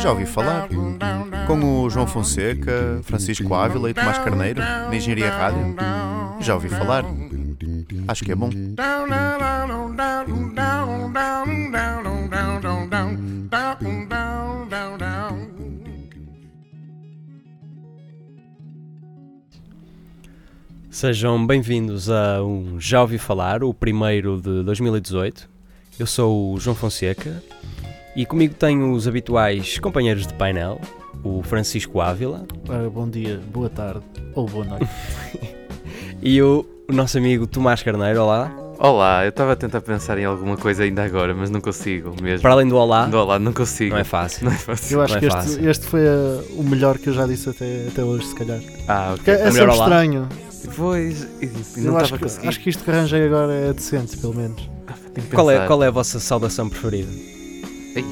Já ouvi falar? Com o João Fonseca, Francisco Ávila e Tomás Carneiro, da Engenharia Rádio? Já ouvi falar? Acho que é bom. Sejam bem-vindos a um Já Ouvi Falar, o primeiro de 2018. Eu sou o João Fonseca e comigo tenho os habituais companheiros de painel, o Francisco Ávila Ora, bom dia, boa tarde ou boa noite. e o, o nosso amigo Tomás Carneiro. Olá. Olá, eu estava a tentar pensar em alguma coisa ainda agora, mas não consigo mesmo. Para além do olá, Do Olá, não consigo. não é fácil. Não é fácil. Eu acho Não é que este, fácil. este foi uh, o melhor que eu já disse até, até hoje, se calhar. Ah, ok. é melhor sempre olá. estranho. Pois, não Eu acho estava a que, conseguir. acho que isto que arranjei agora é decente, pelo menos. Qual é, qual é a vossa saudação preferida? Ei,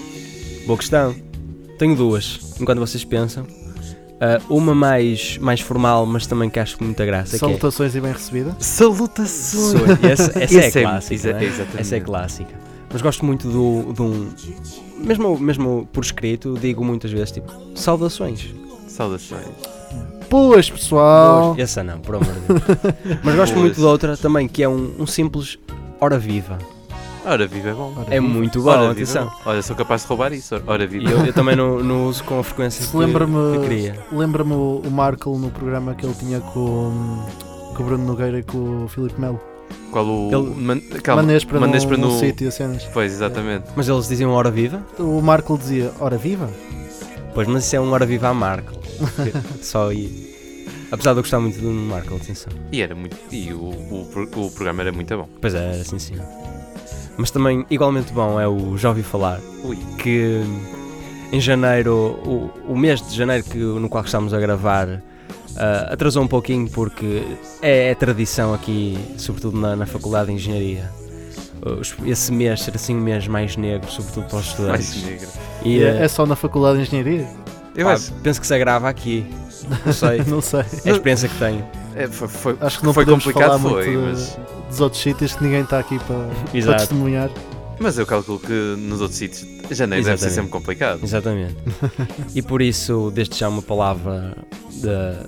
Boa questão. Tenho duas, enquanto vocês pensam. Ah, uma mais, mais formal, mas também que acho com muita graça. Que é... Salutações e bem recebida. Salutações! Essa, essa é a clássica. exa- é? exatamente. Essa é clássica. Mas gosto muito do, de um. Mesmo, mesmo por escrito, digo muitas vezes tipo saudações. Saudações. Pois, pessoal. Essa não, por amor de Deus. Mas gosto Boas. muito de outra também, que é um, um simples hora viva. Ora viva é bom. Ora, É viva. muito bom, Ora viva é atenção. bom. Olha, sou capaz de roubar isso. Ora E viva. eu, eu também não, não uso com a frequência que, lembra-me que queria. lembra-me o, o Markle no programa que ele tinha com, com o Bruno Nogueira e com o Filipe Melo. Qual o. Ele- Man... Calma. Manês num, para num no- sítio e cenas. Pois, exatamente. Mas eles diziam hora viva? O Markle dizia, ora viva? Pois, mas isso é um hora viva à Marco. Só aí. Apesar de eu gostar muito do Marco, atenção. E era muito. E o, o, o programa era muito bom. Pois é, era assim sim. Mas também, igualmente bom, é o Já Ouvi Falar. Ui. que em janeiro, o, o mês de janeiro que, no qual estamos a gravar, ah, atrasou um pouquinho porque é, é tradição aqui, sobretudo na, na Faculdade de Engenharia. Os- esse mês ser assim um mês mais negro, sobretudo para os estudantes. Mais negro. E, E ah, é, é só na Faculdade de Engenharia? Eu pá, acho. penso que se agrava aqui. Não sei, Não sei. é a experiência que tenho. É, foi, foi, Acho que não foi complicado, falar foi, muito mas. De- dos outros sítios que ninguém está aqui para, para Exato. testemunhar. Mas eu calculo que nos outros sítios janeiro deve ser Exatamente. sempre complicado. Exatamente. e por isso, desde já, uma palavra da-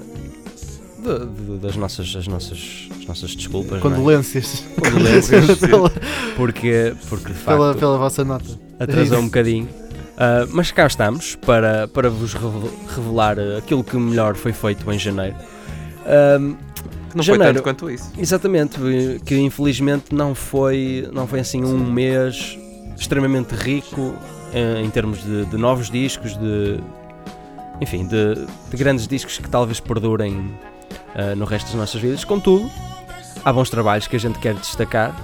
de- de- das nossas, as nossas, as nossas desculpas. não é? Condolências Condolências. pela, porque, porque de pela, facto pela vossa nota. atrasou um bocadinho. Ah, mas cá estamos para, para vos revel- revelar aquilo que melhor foi feito em janeiro. Ahm, Que não foi Janeiro. tanto quanto isso. exatamente, que infelizmente não foi, não foi assim um mês extremamente rico em termos de, de novos discos, de enfim, de, de grandes discos que talvez perdurem ah, no resto das nossas vidas. Contudo, há bons trabalhos que a gente quer destacar.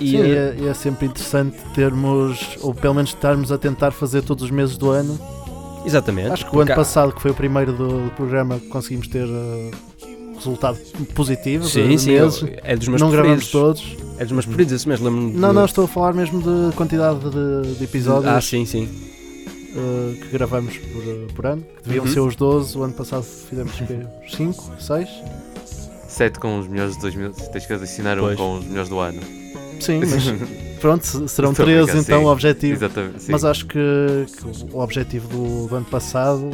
E, Sim, eh, é, é sempre interessante termos, ou pelo menos estarmos a tentar fazer todos os meses do ano. exatamente. Acho que o ano passado, que foi o primeiro do, do programa, conseguimos ter uh, resultado positivo Sim, de sim, meses. é dos meus Não gravamos preferidos. todos. É dos meus preferidos esse mês, lembro-me. Não, de- não, estou a falar mesmo de quantidade de, de episódios Ah, sim, sim. uh, que gravamos por, uh, por ano. Que deviam Uhum. ser os 12, o ano passado fizemos 5, 6. Sete com os melhores de 2000. Tens que adicionar um com os melhores do ano. Sim, mas pronto, se- serão Estou a 13 brincar, então sim. o objetivo. Exatamente. Sim. Mas acho que, que o objetivo do, do ano passado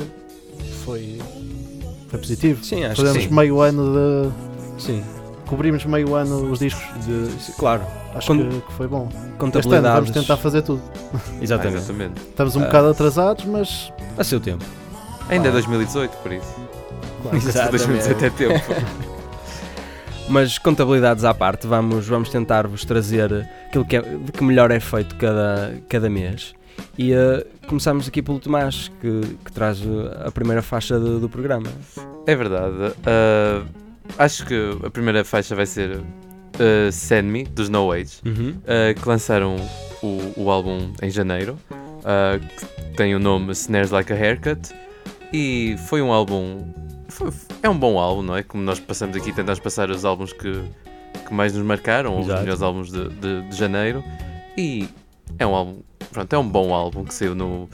foi, foi positivo. Sim, acho que Fazemos sim. meio ano de. sim. Cobrimos meio ano os discos. De- claro, Acho Quando- que, que foi bom. Este ano contabilidades. vamos tentar fazer tudo. Ah, Exatamente. exatamente. Estamos um Ah. bocado atrasados, mas A seu tempo. Ainda é Ah. 2018, por isso. claro, Exatamente. 2018 é tempo. Mas contabilidades à parte, vamos, vamos tentar-vos trazer aquilo que é, de que melhor é feito cada, cada mês. E começamos aqui pelo Tomás, que, que traz eh, a primeira faixa do, do programa. É verdade. ah, acho que a primeira faixa vai ser ah, Send Me, dos No Age, ah, que lançaram o, o álbum em janeiro, que tem o nome Snares Like a Haircut, e foi um álbum. foi- é um bom álbum, não é? Como nós passamos aqui, tentamos passar os álbuns que, que mais nos marcaram, os melhores álbuns de, de, de janeiro, e é um álbum. Pronto, é um bom álbum que saiu no.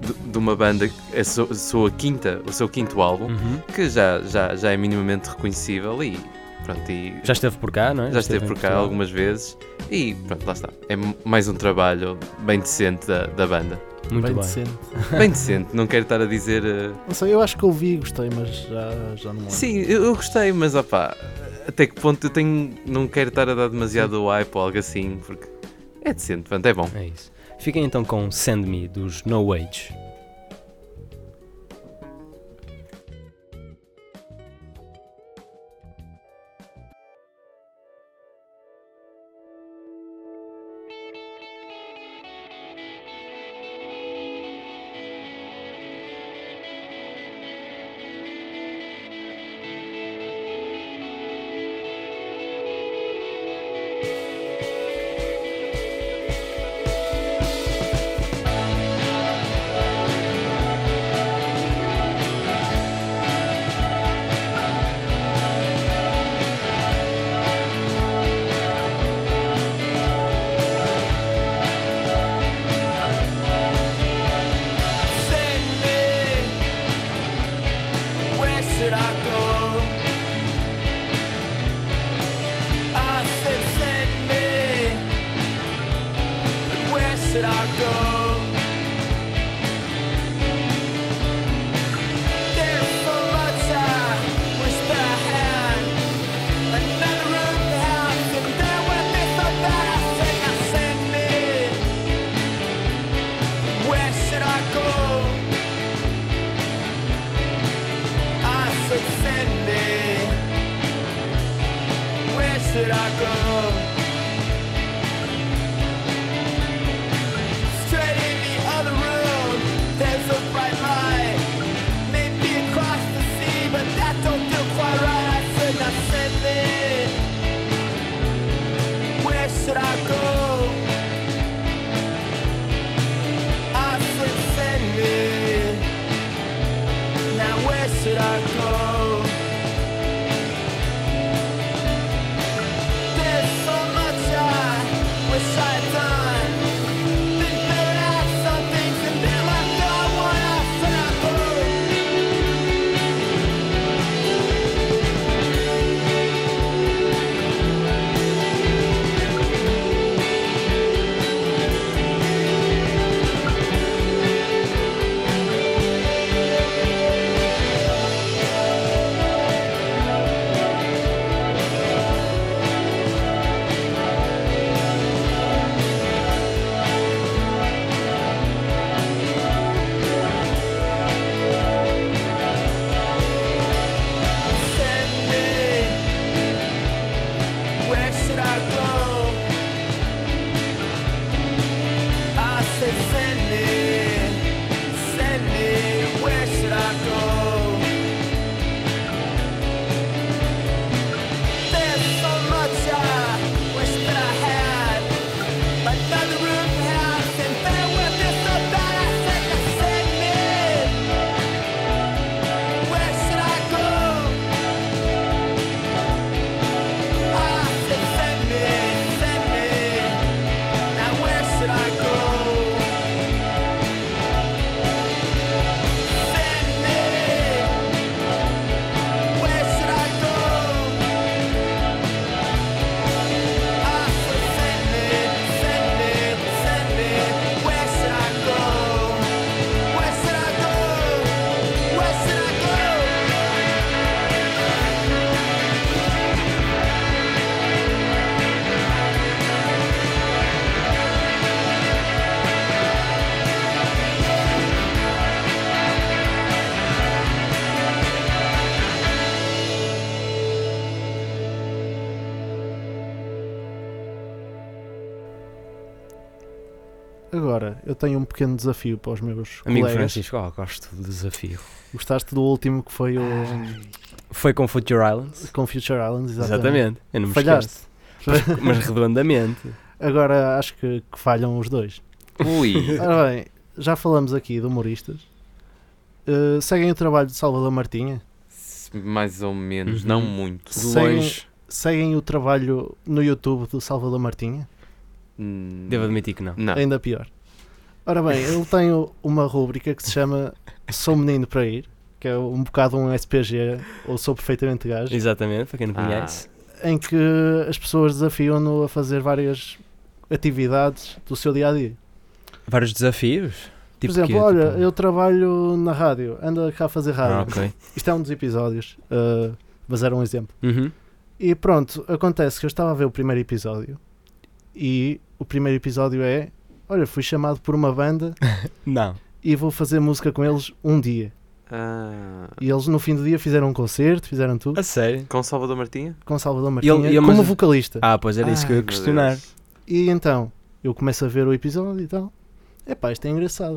De, de uma banda, é a sua, a sua quinta, o seu quinto álbum, Uhum. que já, já, já é minimamente reconhecível e pronto, e Já esteve por cá, não é? já esteve em por cá Portugal. algumas vezes e pronto, lá está. É mais um trabalho bem decente da, da banda. Muito bem bem. decente. Bem decente, não quero estar a dizer. eh, Não sei, eu acho que ouvi e gostei, mas já, já não lembro. Sim, eu, eu gostei, mas opá, até que ponto eu tenho. Não quero estar a dar demasiado hype ou algo assim, porque é decente, pronto, é bom. É isso. Fiquem então com Send Me dos No Age. questo racconto Agora, eu tenho um pequeno desafio para os meus Amigo colegas. Francisco, oh, gosto do desafio. Gostaste do último que foi o Foi com Future Islands? com Future Islands? Exatamente. Eu não me Falhaste. esqueço. Mas redondamente. Agora acho que, que falham os dois. Ui, Ora bem, já falamos aqui de humoristas. Uh, seguem o trabalho de Salvador Martinha? mais ou menos, Uhum. não muito. Seguem- longe, Seguem o trabalho no YouTube do Salvador Martinha? Hum, devo admitir que não. Não. Ainda pior. Ora bem, ele tem o- uma rúbrica que se chama Sou Menino para Ir, que é um bocado um SPG, ou Sou Perfeitamente Gajo. Exatamente, para quem não Ah. conhece. em que as pessoas desafiam-no a fazer várias atividades do seu dia a dia. Vários desafios? Por Tipo exemplo, quê? olha, Tipo- eu trabalho na rádio, anda cá a fazer rádio. Ah, ok. Isto é um dos episódios, uh, mas era um exemplo. Uhum. E pronto, acontece que eu estava a ver o primeiro episódio e o primeiro episódio é: olha, fui chamado por uma banda Não. e vou fazer música com eles um dia. Ah, E eles no fim do dia fizeram um concerto, fizeram tudo, A sério? com Salvador Martinha? com Salvador Martinha, ele- como mas- vocalista. Ah, pois era isso que eu ia questionar. Deus. E então, eu começo a ver o episódio e tal. Epá, isto é engraçado.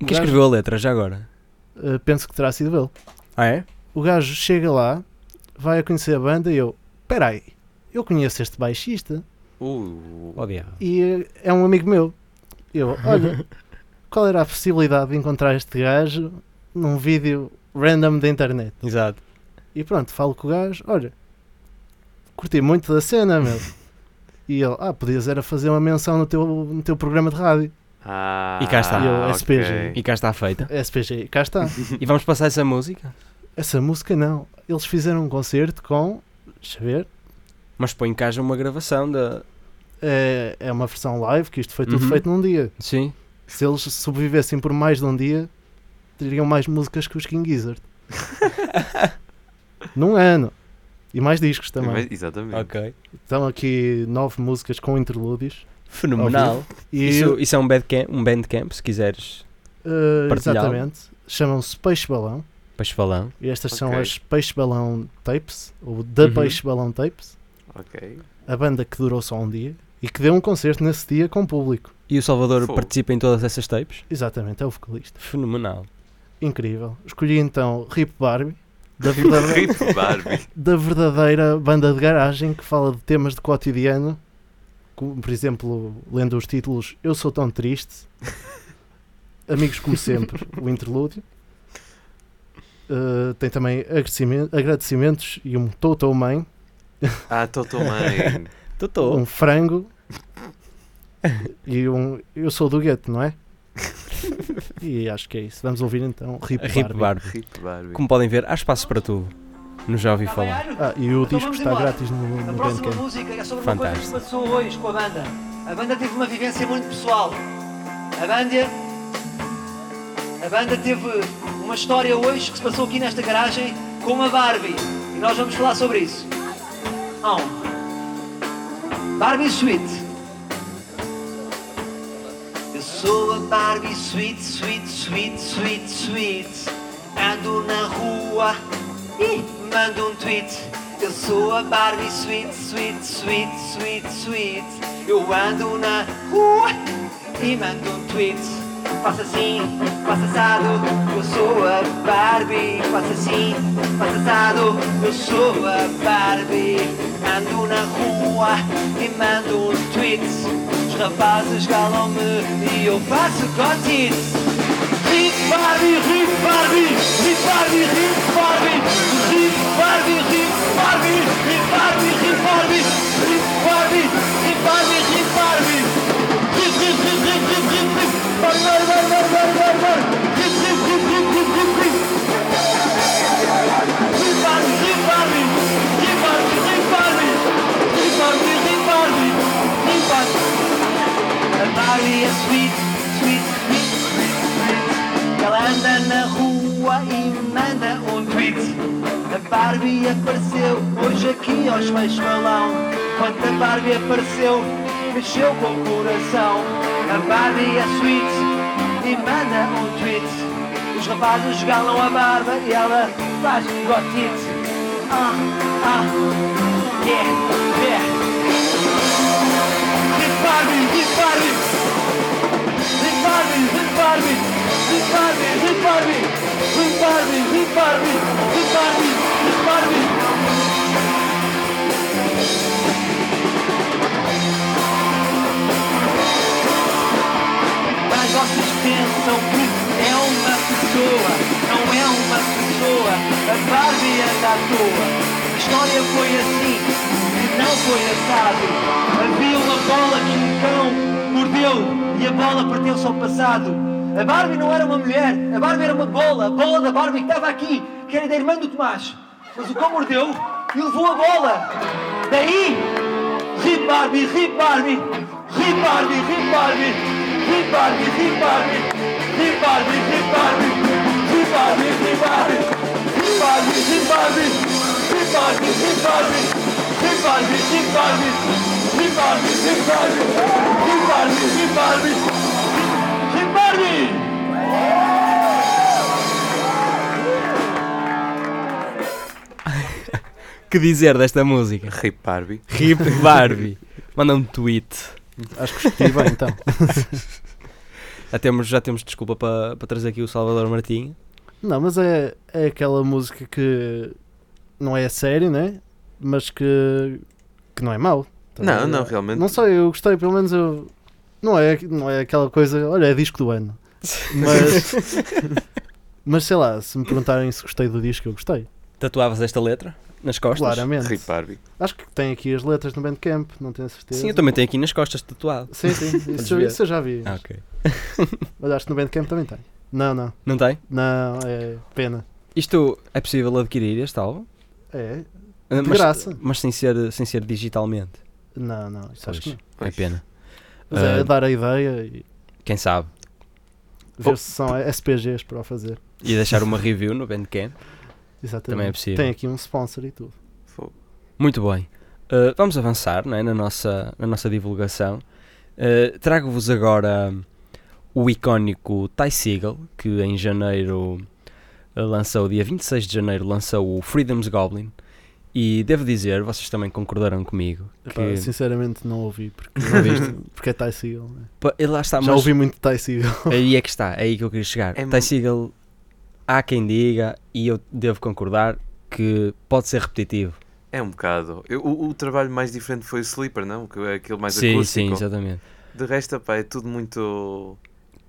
O quem gajo- escreveu a letra já agora? Uh, penso que terá sido ele. Ah, é? O gajo chega lá, vai a conhecer a banda e eu, peraí, eu conheço este baixista Uh, Oh, e uh, é um amigo meu. Eu, olha, qual era a possibilidade de encontrar este gajo num vídeo random da internet? Exato. E pronto, falo com o gajo, olha, curti muito da cena, meu. E ele, ah, podias era fazer uma menção no teu, no teu programa de rádio. ah, E cá está. E eu, ok. SPG. E cá está feita. SPG, cá está. E vamos passar essa música? Essa música não. Eles fizeram um concerto com, deixa eu ver, Mas põe em casa uma gravação da. É, é uma versão live, que isto foi tudo Uhum. feito num dia. Sim. Se eles sobrevivessem por mais de um dia, teriam mais músicas que os King Gizzard. Num ano. E mais discos também. Mas- Exatamente. Ok. Estão aqui nove músicas com interlúdios. Fenomenal. E, Isso, isso é um bandcamp, um bandcamp, se quiseres. partilhá-lo. exatamente. Chamam-se Peixe Balão. Peixe falão. E estas são Ok. as Peixe Balão Tapes, ou The Uhum. Peixe Balão Tapes. Ok. A banda que durou só um dia e que deu um concerto nesse dia com público. E o Salvador Fogo. participa em todas essas tapes? Exatamente, é o vocalista. Fenomenal. Incrível. Escolhi então Rip Barbie, da verdadeira, Rip Barbie. da verdadeira banda de garagem que fala de temas de cotidiano, como, por exemplo, lendo os títulos Eu Sou Tão Triste, Amigos como Sempre, o interlúdio. Uh, tem também agradecimen- agradecimentos e um Toto Mãe, Ah, Toto Mãe. Totó. um frango e um Eu Sou do Gueto, não é? e acho que é isso. Vamos ouvir então Rip, Rip Barbie. Barbie. Rip Barbie. Como podem ver, há espaço para tudo. No Já ouvi falar. Ah, e o Então disco está embora. grátis no, A no próxima Bandcamp. música é sobre uma coisa que se Fantástico. passou hoje com a banda. A banda teve uma vivência muito pessoal. A banda, a banda teve uma história hoje que se passou aqui nesta garagem com a Barbie. E nós vamos falar sobre isso. Oh. Barbie Sweet. Eu sou a Barbie Sweet, Sweet, Sweet, Sweet, Sweet. Ando na rua e mando um tweet. Eu sou a Barbie Sweet, Sweet, Sweet, Sweet, Sweet. Eu ando na rua e mando um tweet. Faça assim, faça assado. Eu sou a Barbie. Faça assim, faça assado. Eu sou a Barbie. Ando na rua e mando um tweet. Os rapazes galam-me e eu faço cotites. Rip Barbie, Rip Barbie, Rip Barbie, Rip Barbie, Rip Barbie, Rip Barbie, Rip Barbie, Rip Barbie, Rip Barbie, Barbie é sweet, sweet, sweet, sweet. Ela anda na rua e manda um tweet. A Barbie apareceu hoje aqui aos Feios Balão. Quando a Barbie apareceu, mexeu com o coração. A Barbie é sweet e manda um tweet. Os rapazes galam a barba e ela faz got it. Ah, ah, yeah, yeah. Hit Barbie, hit Barbie. Hit Barbie, hit Barbie. Hit Barbie, pessoa, não é uma pessoa. A Barbie anda à toa. A história foi assim, e não foi assado. Havia uma bola que um cão mordeu e a bola pertence ao passado. A Barbie não era uma mulher, a Barbie era uma bola, a bola da Barbie que estava aqui, que era da irmã do Tomás. Mas o cão mordeu e levou a bola. Daí, Rip Barbie, Rip Barbie, Rip Barbie, Rip Barbie, Rip Barbie, Rip Barbie, Barbie, Rip Barbie, Rip Barbie, Rip Barbie, Rip Barbie, Rip Barbie, Rip Barbie, Rip Barbie. Que dizer desta música? Rip Barbie. Rip Barbie. Manda um tweet. Acho que escrevi bem então. Já temos, já temos desculpa para, para trazer aqui o Salvador Martinho. Não, mas é, é aquela música que não é sério, né? Mas que, que não é mau. Não, ver? não, realmente. Não sei, eu gostei, pelo menos eu. Não é, não é aquela coisa, olha, é disco do ano. Mas. mas sei lá, se me perguntarem se gostei do disco, eu gostei. Tatuavas esta letra nas costas? Claramente. Rip Barbie. Acho que tem aqui as letras no Bandcamp, não tenho certeza. Sim, eu também tenho aqui nas costas tatuado. Sim, sim, isso, isso eu já vi. Ah, ok. Mas acho que no Bandcamp também tem. Não, não, Não tem? não, é pena. Isto é possível adquirir este álbum? É, Ah, de mas, graça. Mas sem ser, sem ser digitalmente. Não, não, isso acho que não. É pena. Mas é Ah, dar a ideia e Quem sabe? ver Oh. se são SPGs para o fazer. E deixar uma review no Bandcamp. Exatamente. Também é possível. Tem aqui um sponsor e tudo. Muito bem. Uh, vamos avançar não é, na, nossa, na nossa divulgação. Uh, Trago-vos agora o icónico Ty Segall, que em janeiro uh, lançou, dia 26 de janeiro, lançou o Freedom's Goblin. E devo dizer, vocês também concordaram comigo, Epá, que sinceramente não ouvi porque, Não porque é Ty Segall. né? Lá está, Já mas ouvi muito Ty Segall. aí é que está, é aí que eu queria chegar. É Ty Segall, há quem diga, e eu devo concordar, que pode ser repetitivo. É um bocado. Eu- o, o trabalho mais diferente foi o Sleeper, não? Que é aquele mais sim, acústico. sim, exatamente. De resto, pá, é tudo muito.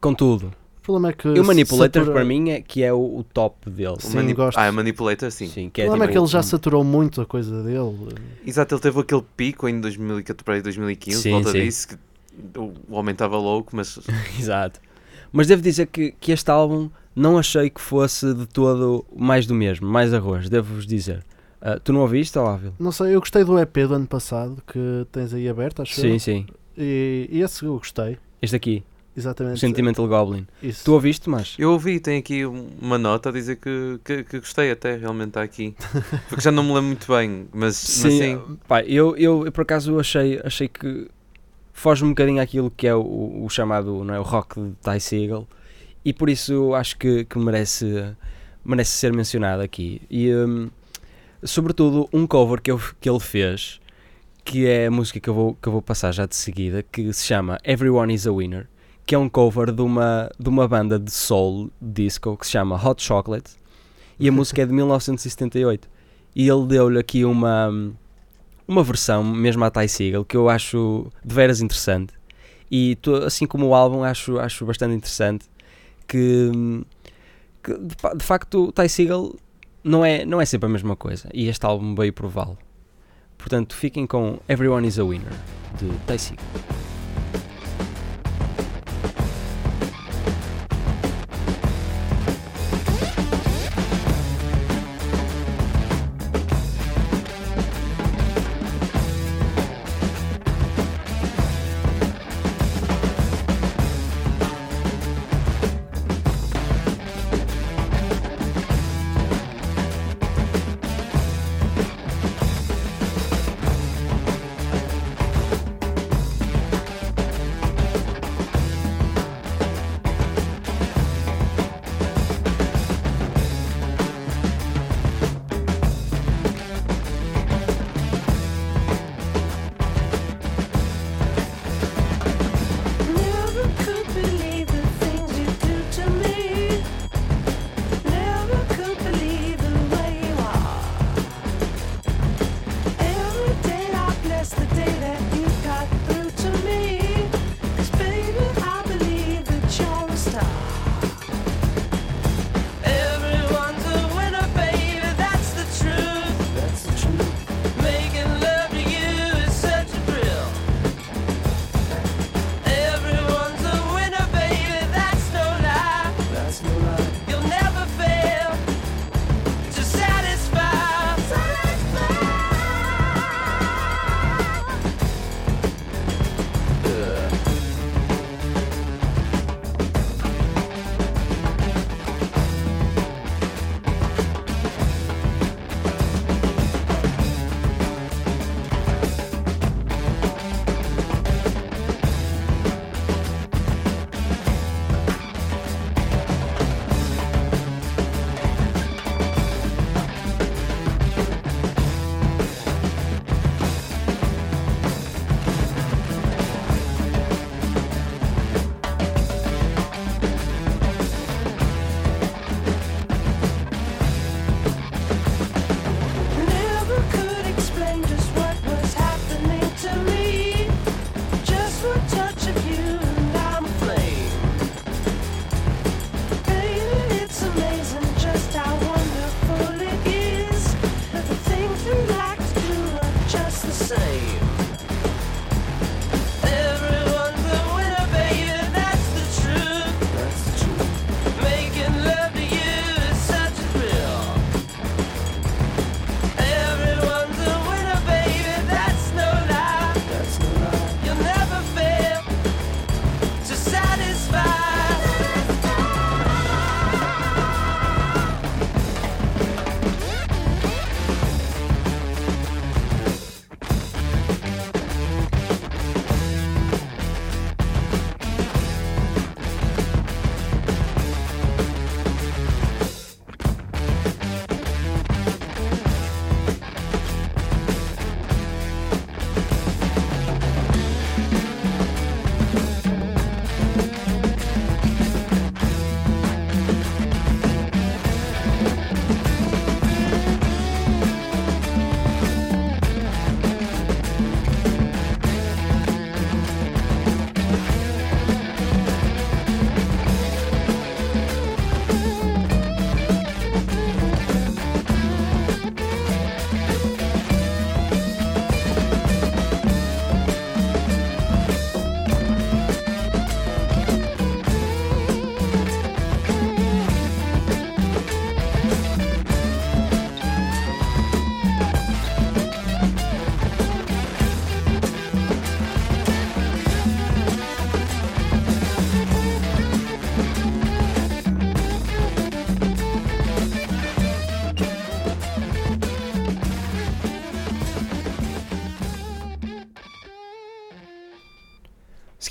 Contudo, O problema é que. E o Manipulator satura- para mim é que é o, o top dele. Sim, Mani- gosto. Ah, é Manipulator, sim. Sim, O que é, problema é tipo, que ele já saturou muito a coisa dele. Exato, ele teve aquele pico em 2014 para aí 2015, Sim, volta sim. disso, que o o homem estava louco, mas Exato. Mas devo dizer que, que este álbum não achei que fosse de todo mais do mesmo, mais arroz, devo-vos dizer. Ah, tu não ouviste, Ávila? Não sei, eu gostei do EP do ano passado que tens aí aberto, acho Sim, eu. sim. E, e esse eu gostei. Este aqui, o Exatamente. Sentimental Goblin. Isso. Tu ouviste, mas? eu ouvi, tem aqui um- uma nota a dizer que, que, que gostei até, realmente está aqui. Porque já não me lembro muito bem, mas mas sim. Pá, eu, eu, eu por acaso achei, achei que foge um bocadinho àquilo que é o, o chamado não é, o rock de Ty Segall e por isso eu acho que, que merece, merece ser mencionado aqui. E hum, sobretudo um cover que, eu, que ele fez, que é a música que eu, vou, que eu vou passar já de seguida, que se chama Everyone is a Winner, que é um cover de uma, de uma banda de soul disco que se chama Hot Chocolate e a música é de 1978 e ele deu-lhe aqui uma uma versão mesmo à Ty Segall que eu acho de veras interessante. E to- assim como o álbum acho, acho bastante interessante que, que de, de facto Ty Segall não é, não é sempre a mesma coisa e este álbum veio prová-lo. Portanto fiquem com Everyone is a Winner de Ty Segall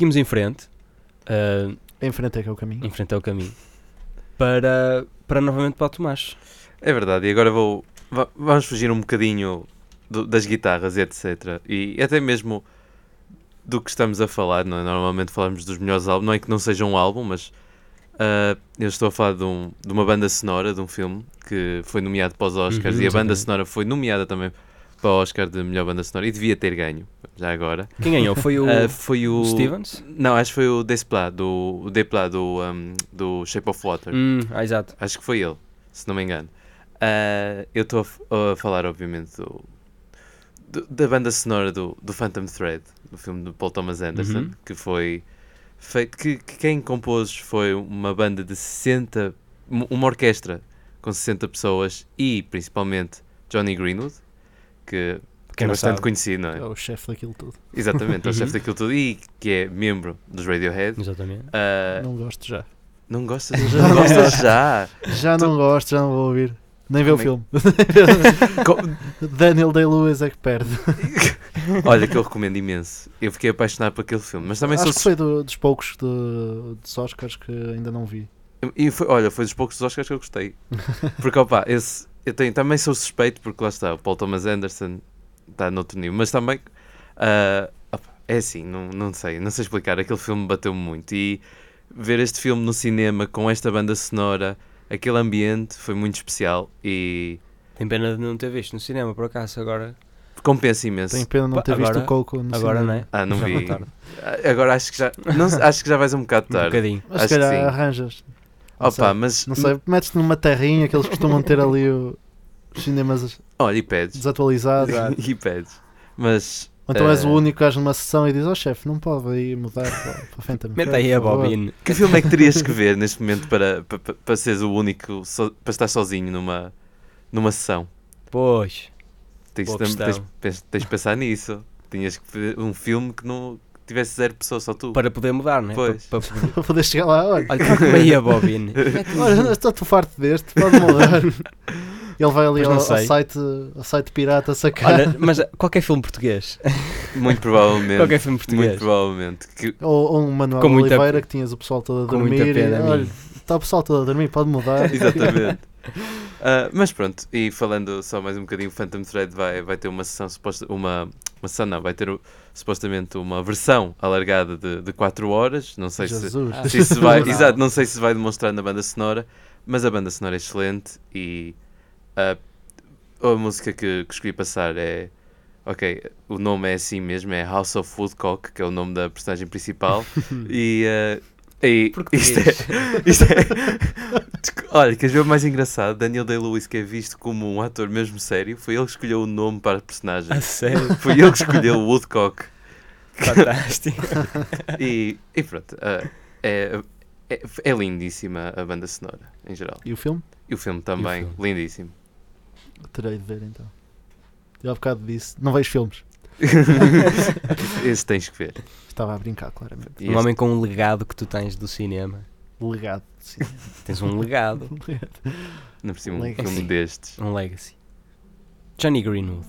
seguimos em frente, uh, Em frente é que é o caminho. em frente ao caminho, para, para novamente para o Tomás. É verdade, e agora vou. va- Vamos fugir um bocadinho do- das guitarras e etc. E até mesmo do que estamos a falar, não é? Normalmente falamos dos melhores álbuns, não é que não seja um álbum, mas ah, eu estou a falar de, um- de uma banda sonora de um filme que foi nomeado para os Oscars Uhum, e a banda sonora foi nomeada também para o Oscar de melhor banda sonora e devia ter ganho, já agora. Quem ganhou? Foi o Ah, foi o. Stevens? Não, acho que foi o Desplat, do, o Desplat do, um, do Shape of Water. Hum, ah, exato. Acho que foi ele, se não me engano. Ah, eu estou a a, falar, obviamente, do, do- da banda sonora do, do Phantom Thread, do filme do Paul Thomas Anderson, Uhum. que foi feito. Que, que quem compôs foi uma banda de 60. um- Uma orquestra com 60 pessoas e principalmente Johnny Greenwood, que, que é bastante sabe. conhecido, não É é? o chefe daquilo tudo. Exatamente, é o Uhum. chefe daquilo tudo e que é membro dos Radiohead. Exatamente. Ah, Não gosto já. não gostas? Já Não gostas gosto. já? Já não gosto, já não vou ouvir. Nem ver o Como filme. Daniel Day-Lewis é que perde. Olha, que eu recomendo imenso. Eu fiquei apaixonado por aquele filme, mas também Acho sou. que foi do- dos poucos de, dos Oscars que ainda não vi. E foi, olha, foi dos poucos Oscars que eu gostei. Porque, opa, esse, eu tenho, também sou suspeito, porque lá está, o Paul Thomas Anderson está noutro nível, mas também. opa, é assim, não, não sei, não sei explicar. Aquele filme bateu-me muito. E ver este filme no cinema com esta banda sonora, aquele ambiente, foi muito especial e Tem pena de não ter visto no cinema, por acaso, agora. compensa imenso. Tenho pena de não ter visto agora- o Coco no Agora, cinema. não é? Ah, não Já vi. Ah, Agora acho que já. Não, acho que já vais um bocado Um tarde. bocadinho. Mas se Acho que calhar sim. arranjas. Não Opa, sei. mas. Não sei, metes-te numa terrinha que eles costumam ter ali o- os cinemas Olha, e pedes. desatualizados. e pedes. Mas. Ou então és eh, o único gajo numa sessão e diz: Ó chefe, não pode aí mudar para, para a Phantom Mete aí a por favor." bobina. Que filme é que terias que ver neste momento para, para, para- seres o único, so- para estar sozinho numa, numa sessão? Pois. Tens, tens, tens, tens de pensar nisso. Tinhas que ver um filme que não que tivesse zero pessoas, só tu. Para poder mudar, não é? Pois. Para, para... Para poder chegar lá, olha. Olha, troca-me aí a bobina. Olha, estou farto deste, pode mudar. Ele vai ali ao, ao site, ao site pirata sacar. Olha, mas qualquer filme português. Muito provavelmente. qualquer filme muito português. provavelmente. Que, Ou, ou um Manuel Com muita Oliveira pe- que tinhas o pessoal todo a Com muita dormir. pena e, a mim. olha, está o pessoal todo a dormir, pode mudar. exatamente. Ah, mas pronto, e falando só mais um bocadinho, o Phantom Thread vai, vai ter uma sessão suposta, uma, uma sessão não, vai ter o- supostamente uma versão alargada de, de 4 horas, não sei se, Jesus. Ah, se isso vai, Não. exato, não sei se vai demonstrar na banda sonora, mas a banda sonora é excelente e a, a música que, que escolhi passar é ok, o nome é assim mesmo, é House of Woodcock, que é o nome da personagem principal, e, eh, e isto é, isto é olha, queres ver o mais engraçado? Daniel Day-Lewis, que é visto como um ator mesmo sério, foi ele que escolheu o nome para a personagem. A sério? Foi ele que escolheu o Woodcock. Fantástico. E, e pronto, ah, é, é, é lindíssima a banda sonora, em geral. E o filme? E o filme também, filme? lindíssimo. Terei de ver então. Eu há bocado disse: não vejo filmes. Esse tens que ver. Estava a brincar, claramente. E Um este- homem com um legado que tu tens do cinema. Legado. Sim. Tens um legado, por cima, um filme destes. um legacy. Johnny Greenwood.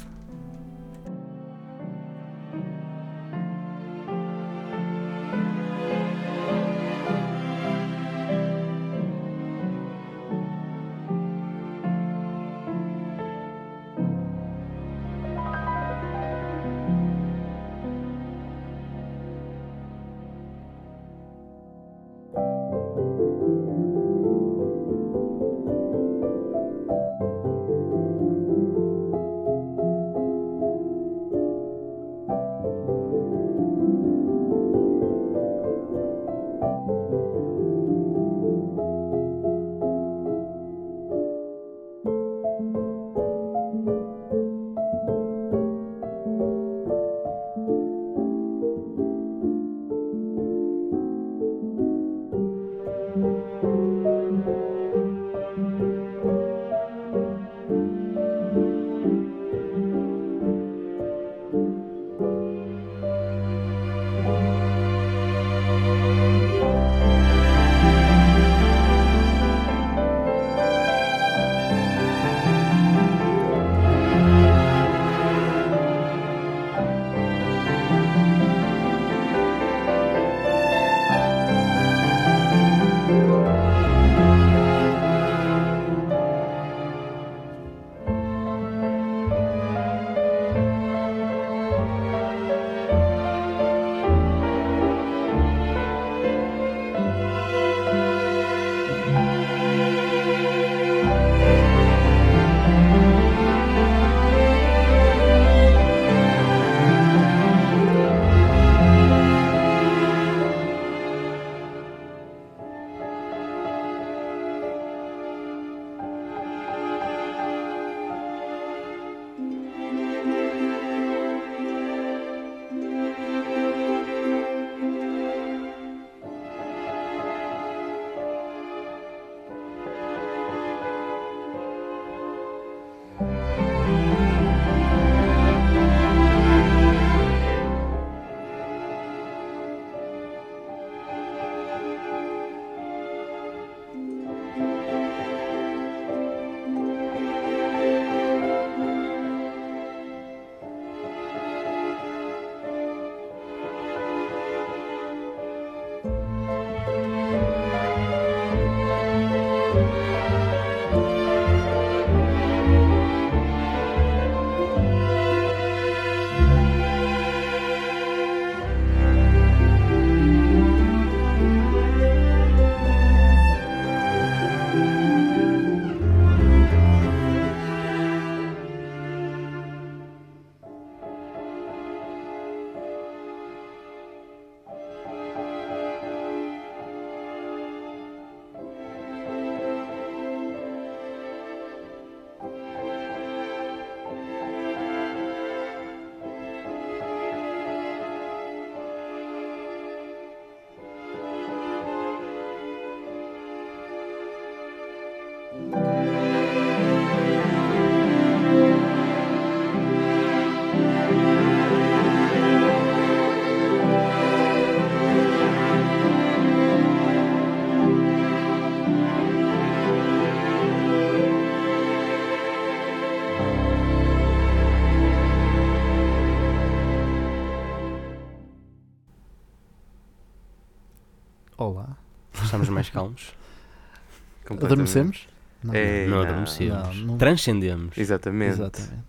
Olá. Estamos mais calmos. Adormecemos? Não. É, não não. adormecemos. Não, não- Transcendemos. Exatamente. Exatamente.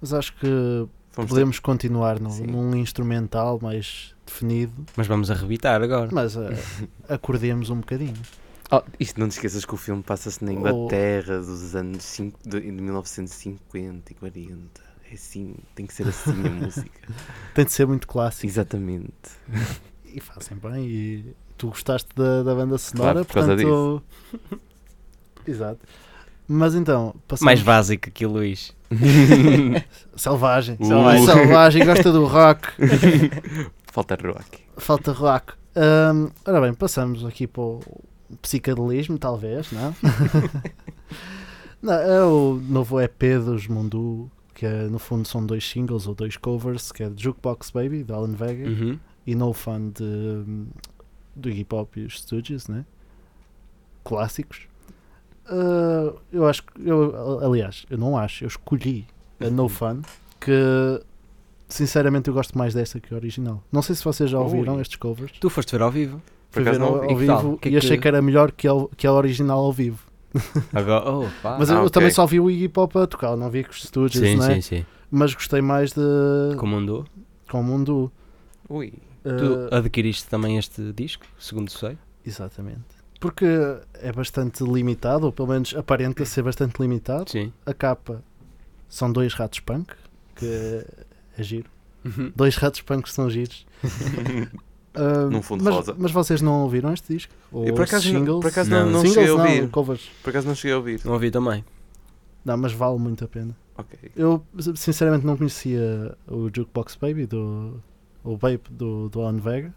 Mas acho que Fomos podemos continuar no- num instrumental mais definido, Mas vamos arrebitar agora. mas eh, acordemos um bocadinho. Oh, isto não te esqueças que o filme passa-se na Oh. Inglaterra dos anos cinco- de, de 1950 e 40. É assim, tem que ser assim a música. Tem de ser muito clássico Exatamente. e fazem bem. E tu gostaste da, da banda sonora, Claro, por causa portanto. Exato. Mas então, passamos. Mais básico que o Luís. Selvagem. Uh. Selvagem. Selvagem, gosta do rock. Falta rock. Falta rock. Ahm, ora bem, passamos aqui para o psicadelismo, talvez, não? não, é o novo EP dos Mundu, que é, no fundo são dois singles ou dois covers, que é Jukebox Baby, de Alan Vega, Uhum. e No Fun de, do Iggy Pop e os Stooges, né? Clássicos. Ah, eu acho que, eu, aliás, eu não acho, eu escolhi a No Fun, que sinceramente eu gosto mais dessa que a original. Não sei se vocês já ouviram Ui. estes covers. Tu foste ver ao vivo. Por Fui ver não ao, ao E que vivo Que é e achei que- que era melhor que a, que a original ao vivo. Agora, oh, pá. Mas Ah, eu, eu ok. também só vi o Iggy Pop a tocar, não vi com os Stooges, sim, né? sim, sim. mas gostei mais de Como andou? com o mundo. Ui. Tu eh, adquiriste também este disco, segundo sei. Exatamente. Porque é bastante limitado, ou pelo menos aparenta ser bastante limitado. Sim. A capa são dois ratos punk, que é, giro. Dois ratos punk que são giros. Ah, Num fundo mas, rosa. mas vocês não ouviram este disco? Ou Eu por acaso, não- singles? por acaso Não. não, não singles cheguei a não, ouvir. covers. Por acaso não cheguei a ouvir. Não ouvi também. Não, mas vale muito a pena. Ok. Eu sinceramente não conhecia o Jukebox Baby do o Babe do, do Alan Vega,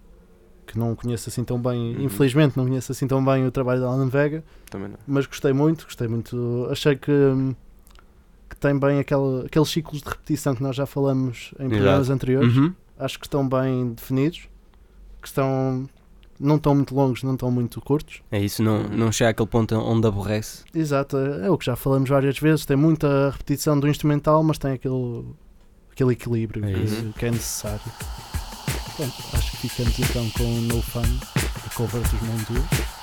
que não conheço assim tão bem, Uhum. infelizmente não conheço assim tão bem o trabalho do Alan Vega, Também não. mas gostei muito, gostei muito, achei que, que tem bem aquele, aqueles ciclos de repetição que nós já falamos em programas anteriores, Uhum. acho que estão bem definidos, que estão não estão muito longos, não estão muito curtos. É isso, não, não chega àquele ponto onde aborrece. Exato, é o que já falamos várias vezes. Tem muita repetição do instrumental, mas tem aquele, aquele equilíbrio É que, que é necessário. Pronto, acho que ficamos então com No Fun, a cover dos Mondu.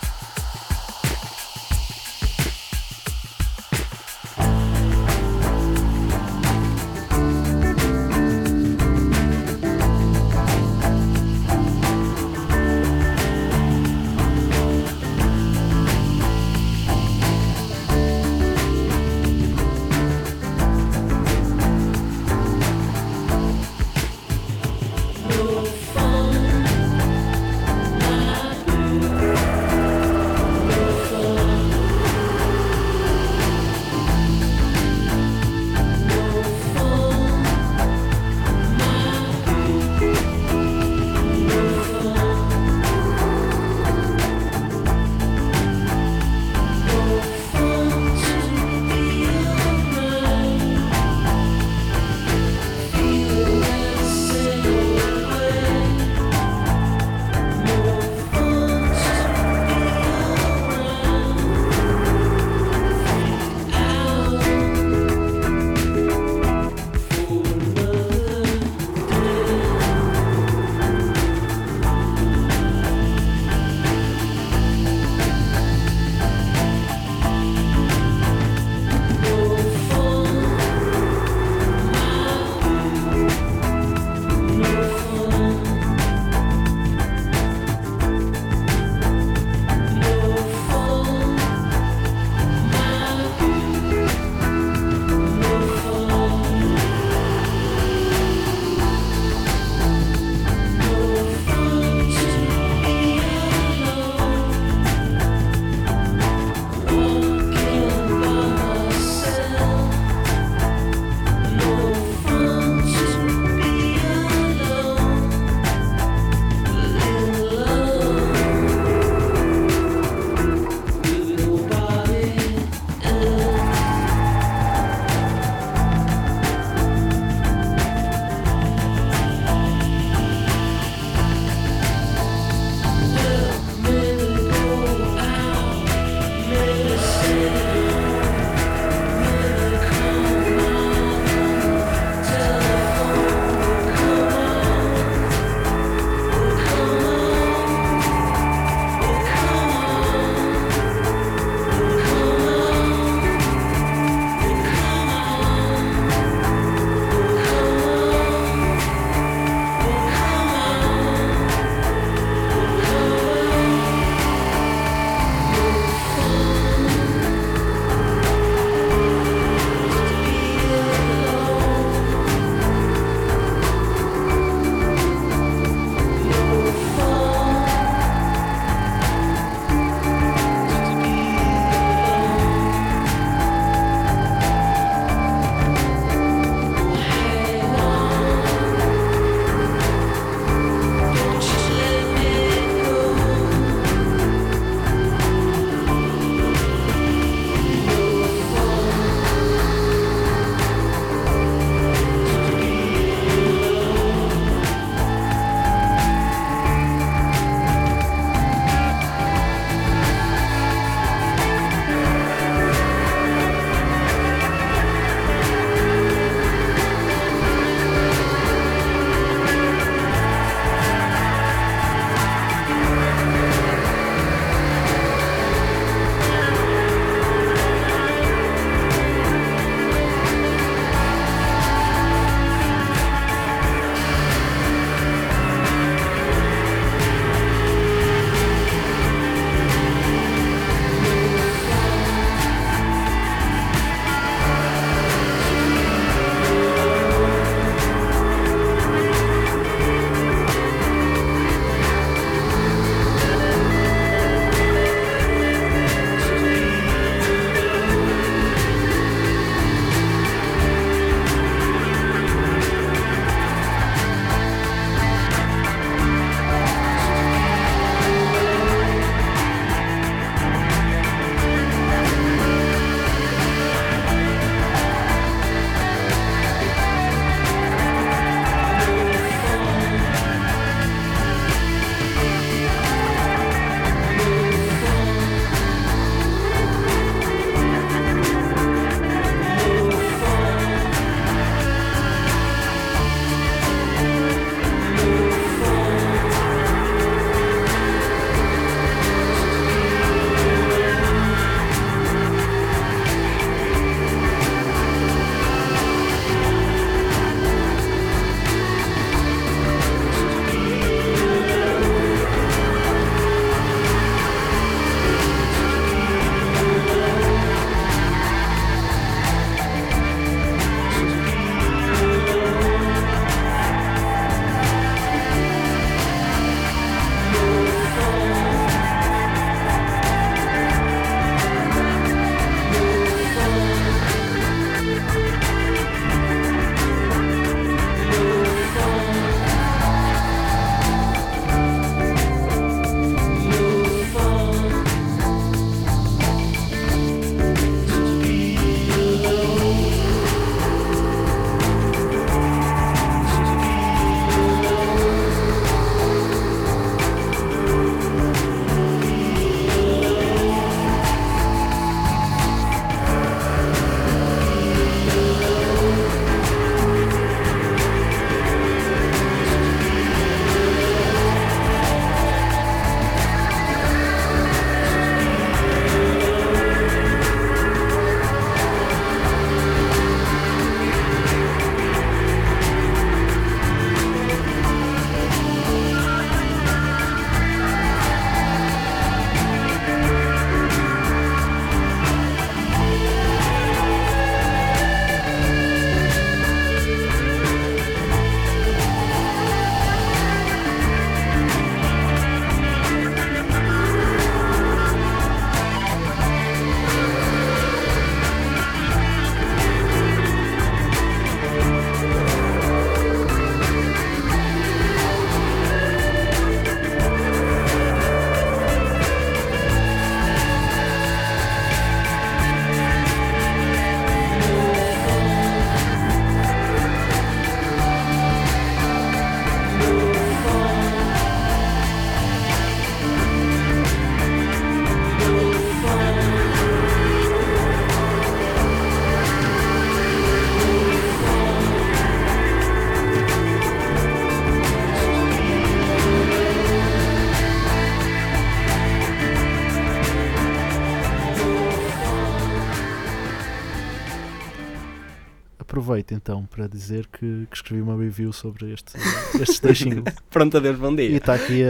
Então para dizer que, que escrevi uma review sobre este, estes dois singles. Pronto, adeus, bom E dia. está aqui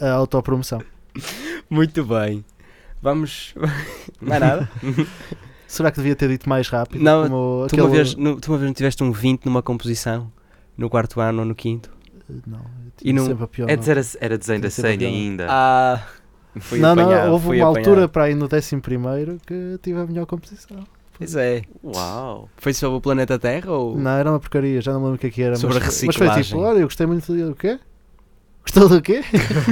a, a autopromoção. Muito bem. Vamos. Mais nada? Será que devia ter dito mais rápido? Não, Como Tu uma, aquele- vez, no, tu uma vez não tiveste um 20 numa composição? No quarto ano ou no quinto? Não, eu E não- sempre a pior. É não. dizer, era desenho da piada. ainda. Ah, fui não, apanhado, não, houve fui uma apanhado. altura para aí no 11 que tive a melhor composição. Pois é. Uau! Foi sobre o planeta Terra ou. Não, era uma porcaria, já não me lembro o que é que era. Sobre mas, a mas foi tipo, reciclagem. olha, eu gostei muito do quê? Gostou do quê?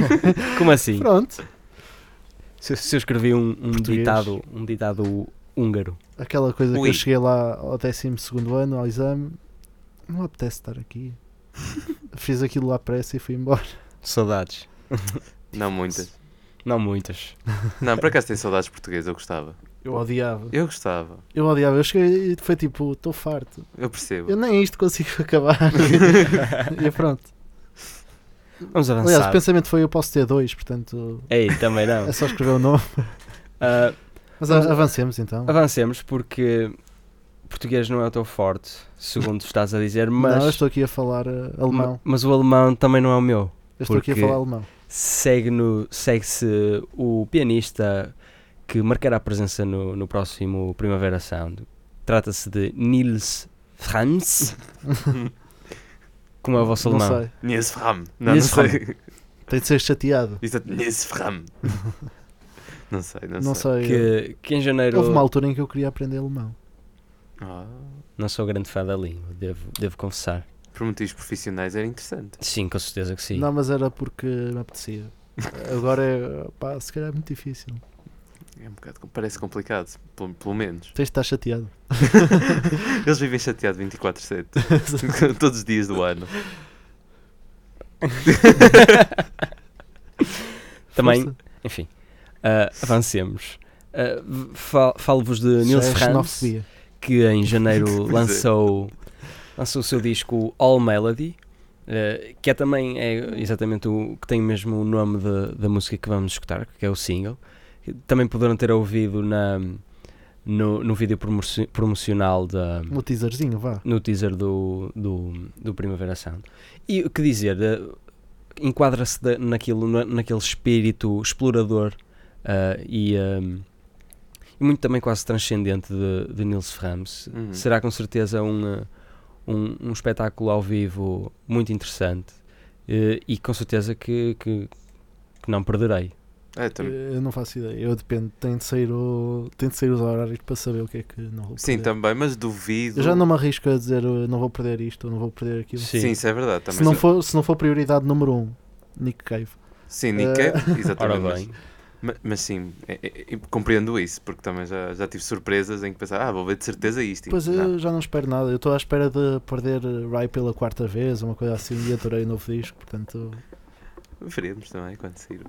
Como assim? Pronto. Se, se eu escrevi um, um ditado, um ditado húngaro. Aquela coisa que Ui. eu cheguei lá ao 12 ano, ao exame, não me apetece estar aqui. Fiz aquilo lá à pressa e fui embora. Saudades. Não muitas. Não muitas. Não, por acaso tem saudades portuguesas, eu gostava. Eu odiava. Eu gostava. Eu odiava. Eu cheguei e foi tipo, estou farto. Eu percebo. Eu nem isto consigo acabar. e pronto. Vamos Aliás, o avançar. pensamento foi eu posso ter dois, portanto Ei, também não. é só escrever o nome. Ah, Mas Vamos- avancemos então. avancemos porque português não é o teu forte, segundo estás a dizer, mas, Não, eu estou aqui a falar eh, alemão. ma- mas o alemão também não é o meu. Eu estou aqui a falar alemão. Segue no- Segue-se o pianista que marcará presença no, no próximo Primavera Sound. Trata-se de Nils Franz. Como é o vosso Não alemão? sei. Nils Fram. Não, Nils não sei. Tem de ser chateado. É Nils Fram. Não sei, não, Não sei. sei. Que, que em janeiro Houve uma altura em que eu queria aprender alemão. Ah, não sou grande fã da língua, devo, devo confessar. por motivos profissionais era interessante. Sim, com certeza que sim. Não, mas era porque me apetecia. Agora é, pá, se calhar é muito difícil. É um bocado, parece complicado, pelo, pelo menos. Tens de estar chateado. Eles vivem chateados 24-7, todos os dias do ano. Também, Força. enfim, ah, avancemos. Fal- Falo-vos de Nils é Franz, que em janeiro é. lançou, lançou o seu disco All Melody, eh, que é também é exatamente o que tem mesmo o nome da- da música que vamos escutar, que é o single. Também poderão ter ouvido na, no, no vídeo promoci- promocional da, No teaserzinho, vá. no teaser do, do, do Primavera Sound. E o que dizer, eh, enquadra-se naquilo, na- naquele espírito explorador ah, e, ahm, e muito também quase transcendente de, de Nils Frams. Uhum. Será com certeza um, eh, um, um espetáculo ao vivo muito interessante e com certeza que, que, que não perderei. É, também. Eu não faço ideia. Eu dependo. Tem de sair, o, tem de sair os horários para saber o que é que não vou Sim, perder. também, mas duvido. Eu já não me arrisco a dizer uh, não vou perder isto ou não vou perder aquilo. Sim. Sim, isso é verdade. Também Se não, for, se não for prioridade número um, Nick Cave. Sim, Nick Eh, Cave, Ora exatamente. mas- bem, Mas, mas sim, é- é- é- compreendo isso, porque também já, já tive surpresas em que pensava, ah, vou ver de certeza isto. Pois não. eu já não espero nada. Eu estou à espera de perder uh, Rai pela quarta vez, uma coisa assim, e adorei o novo disco. Portanto, Veremos também quando, sair,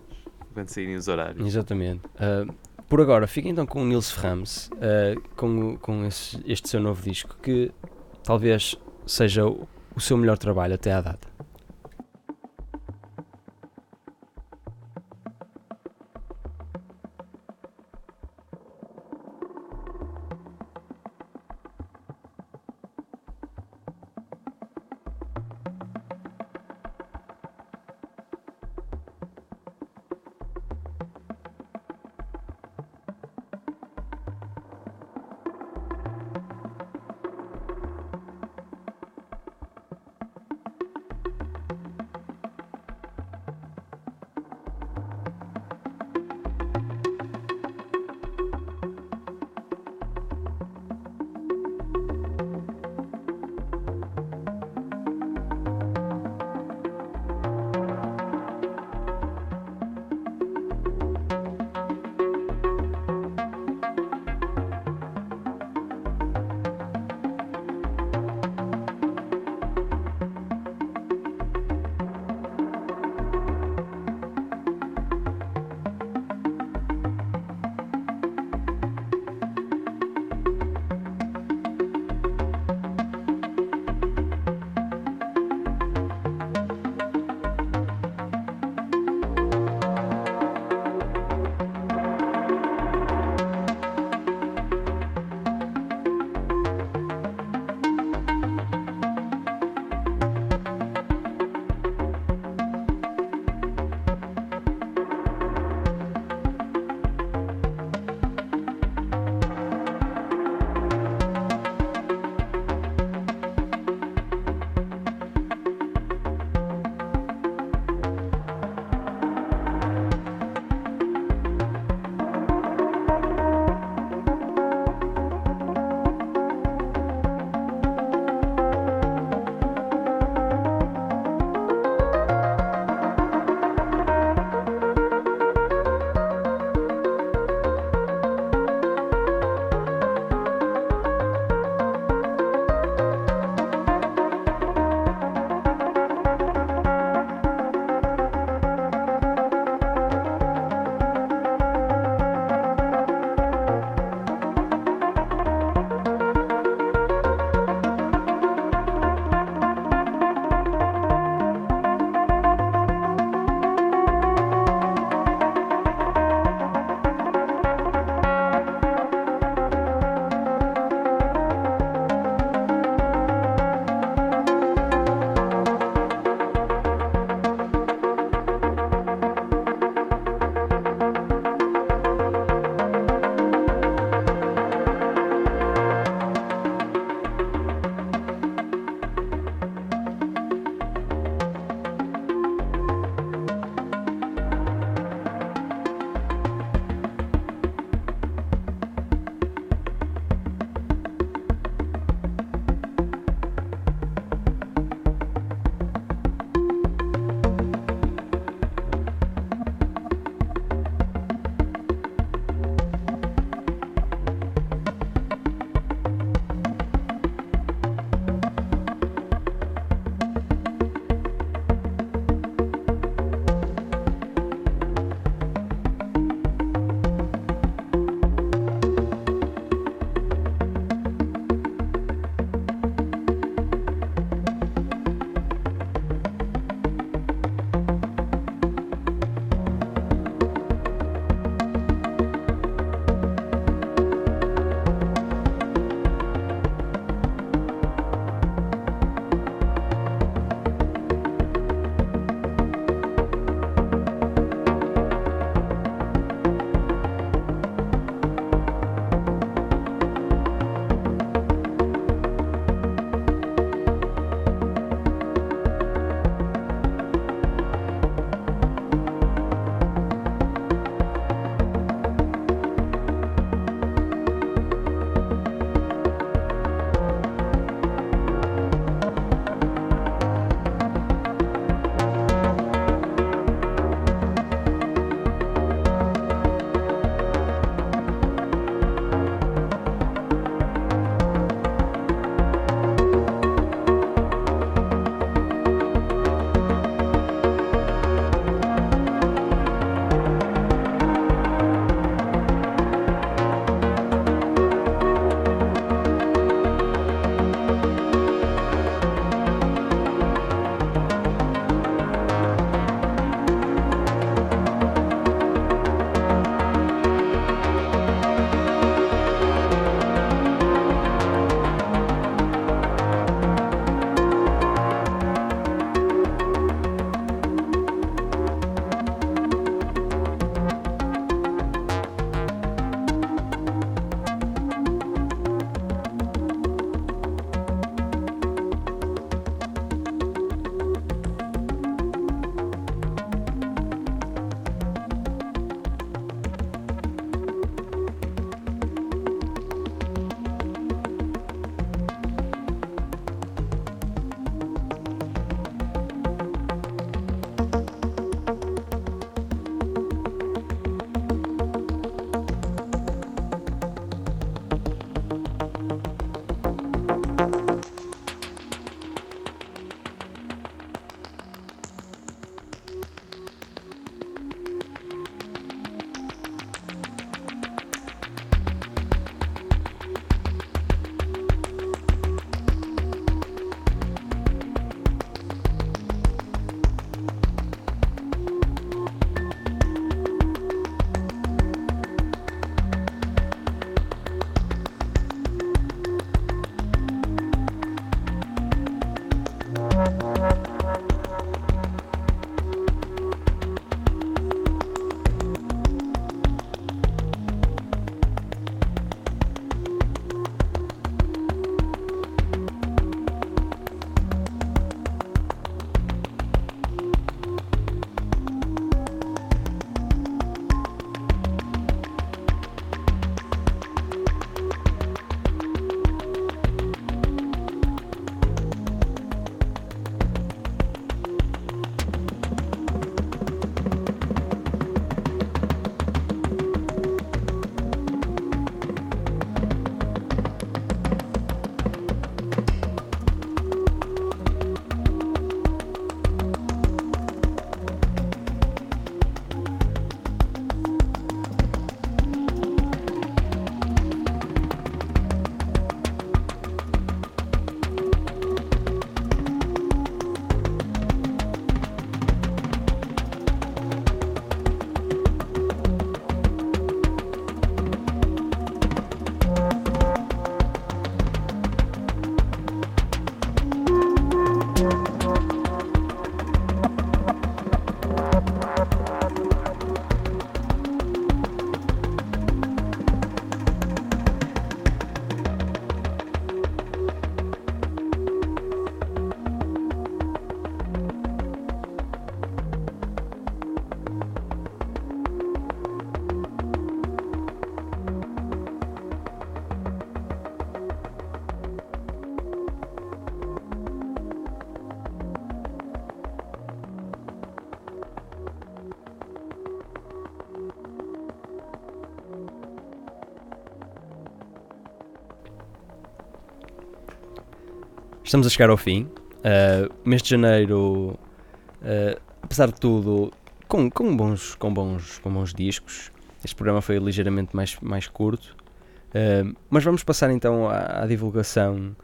quando saírem os horários. exatamente. Ah, por agora, fica então com o Nils Frams, ah, com, com esse- este seu novo disco, que talvez seja o, o seu melhor trabalho até à data. Estamos a chegar ao fim. Uh, mês de janeiro, uh, apesar de tudo, com, com, bons, com, bons, com bons discos. Este programa foi ligeiramente mais, mais curto. Uh, mas vamos passar então à, à divulgação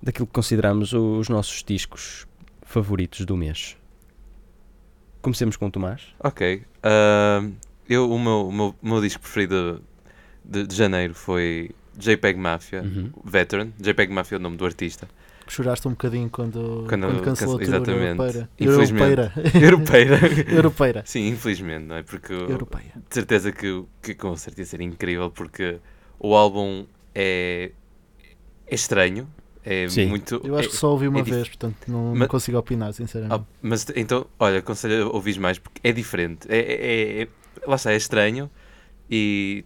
daquilo que consideramos os nossos discos favoritos do mês. Comecemos com o Tomás. Ok. ah, eu, o meu, o meu, meu disco preferido de, de janeiro foi JPEG Mafia, Uhum. Veteran. JPEG Mafia é o nome do artista. Choraste um bocadinho quando, Quando quando, cancelou a exatamente. europeira. Europeira. Europeira. Europeira. Sim, infelizmente, não é? Porque eu- Europeia. de certeza que, que com certeza seria incrível porque o álbum é, é estranho. É Sim. muito. Eu acho é- que só ouvi uma é vez, portanto não, não Mas- consigo opinar, sinceramente. Ah, mas então, olha, aconselho a ouvir mais porque é diferente. É, é- é- lá está, é estranho. E